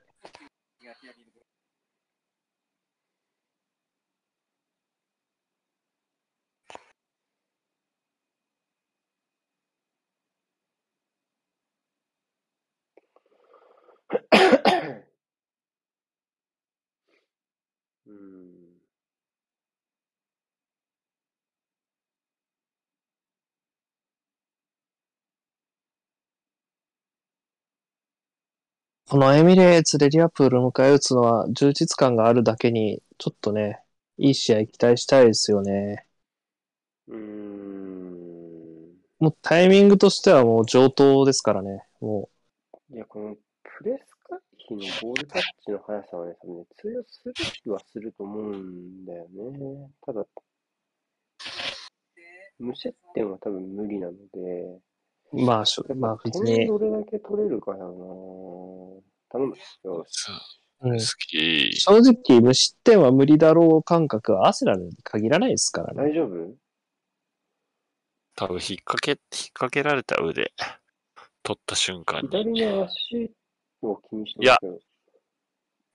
うん。このエミレーツでリアプールを迎え撃つのは充実感があるだけに、ちょっとね、いい試合期待したいですよね。うーん。もうタイミングとしてはもう上等ですからね。もいや、このプレス回避のボールタッチの速さはね、多分ね、通用する気はすると思うんだよね。ただ、無失点は多分無理なので、う、まあ、しょまあ別に、点どれだけ取れるかやな頼む。よし。うん、好き。正直無失点は無理だろう感覚はアセラルに限らないですからね。大丈夫？多分引っ掛け、引っ掛けられた腕、取った瞬間に。左の足を気にしていやますけど、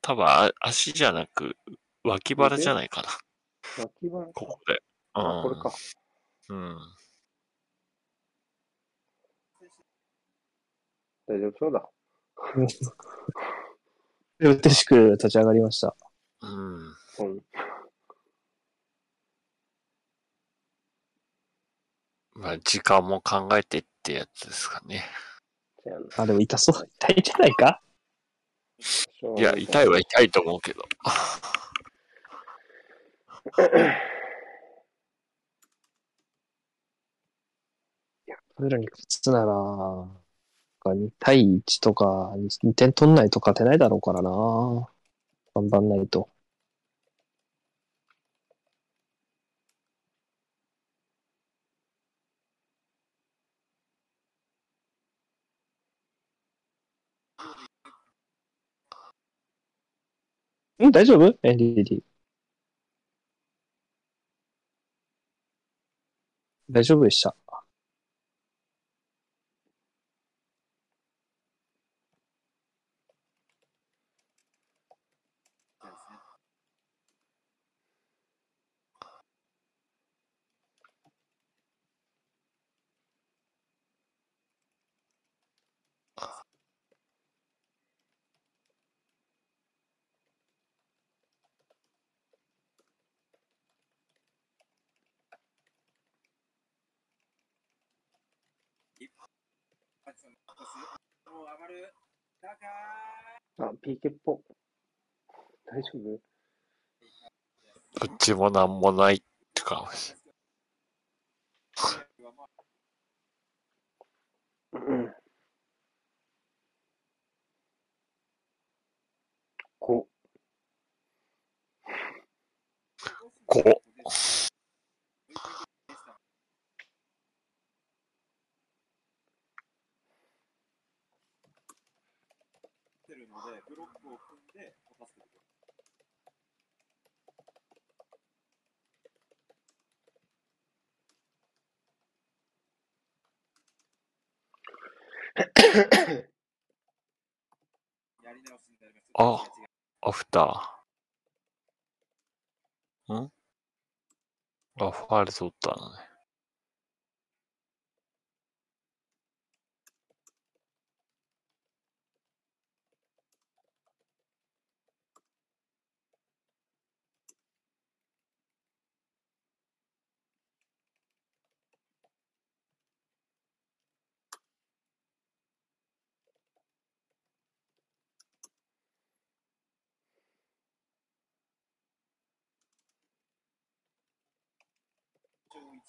多分あ足じゃなく、脇腹じゃないかな。脇腹ここで。うん。あ、これか。うん。大丈夫そうだ。で、うてしく立ち上がりました。うん。うん。まあ、時間も考えてってやつですかね。あなあ、でも痛そう。痛いんじゃないか？いや、痛いは痛いと思うけど。それらに勝つなら、2対1とか、2点取んないと勝てないだろうからな。頑張んないと。うん、大丈夫 ?NDD。大丈夫でした。あ、ピーケっぽ。大丈夫？うちもなんもないってか。うん。こう。こ。5。あアフター。ん？あ、ファール取ったのね。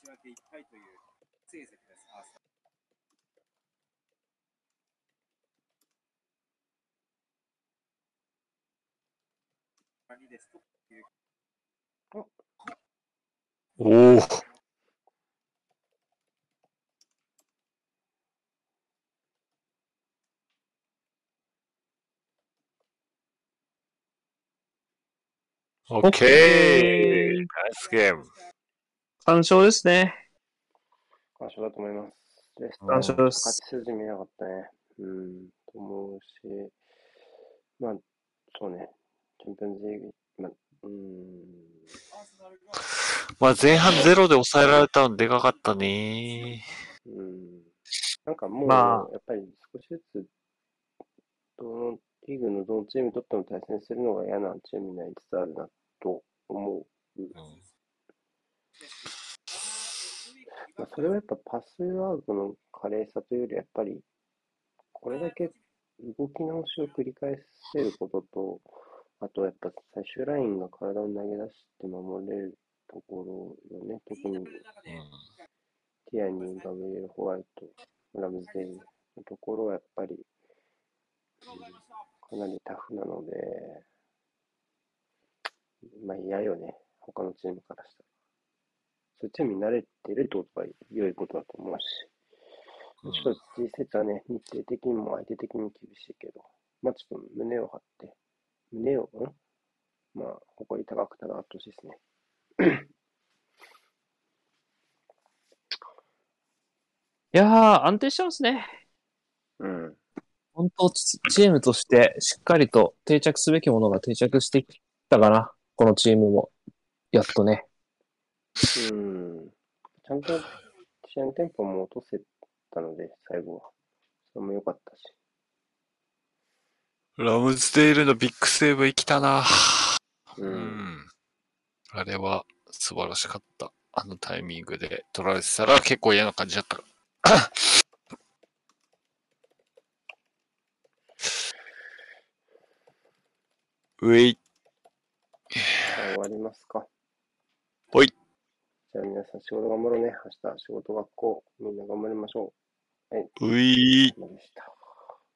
1分け1敗という成績です。アーセナル2ですというおお。オッケーナイスゲーム。3勝ですね。完勝だと思います。レスター完勝で勝すち。筋見なかったね。うん、と思うし、まあ、そうね、チャンピオンズリーグ、まあ、うん、まあ前半ゼロで抑えられたのでかかったね。うん、なんかもう、まあやっぱり少しずつ、どのリーグのどのチームにとっても対戦するのが嫌なチームになりつつあるなと思う。まあ、それはやっぱパスワークの華麗さというより、やっぱり、これだけ動き直しを繰り返せることと、あとやっぱ最終ラインが体を投げ出して守れるところよね。特にティアニー、ガブリエル・ホワイト、ラムズデールのところはやっぱり、うんかなりタフなので、まあ嫌よね。他のチームからしたら。そういうチームに慣れてるってことは良いことだと思うし。ちょっと実節はね、日程的にも相手的にも厳しいけど、まあちょっと胸を張って、胸を、ん？まあ、誇り高く戦ってほしいですね。いやー、安定してますね。うん。本当、チチームとしてしっかりと定着すべきものが定着してきたかな。このチームも。やっとね。うん。ちゃんと試合のテンポも落とせたので、最後は。それも良かったし。ラムズデールのビッグセーブ生きたな。う。うんん。あれは素晴らしかった。あのタイミングで取られてたら結構嫌な感じだった。うえい。終わりますか。ほい。じゃあ皆さん仕事頑張ろうね。明日仕事学校みんな頑張りましょう。はい。ういー。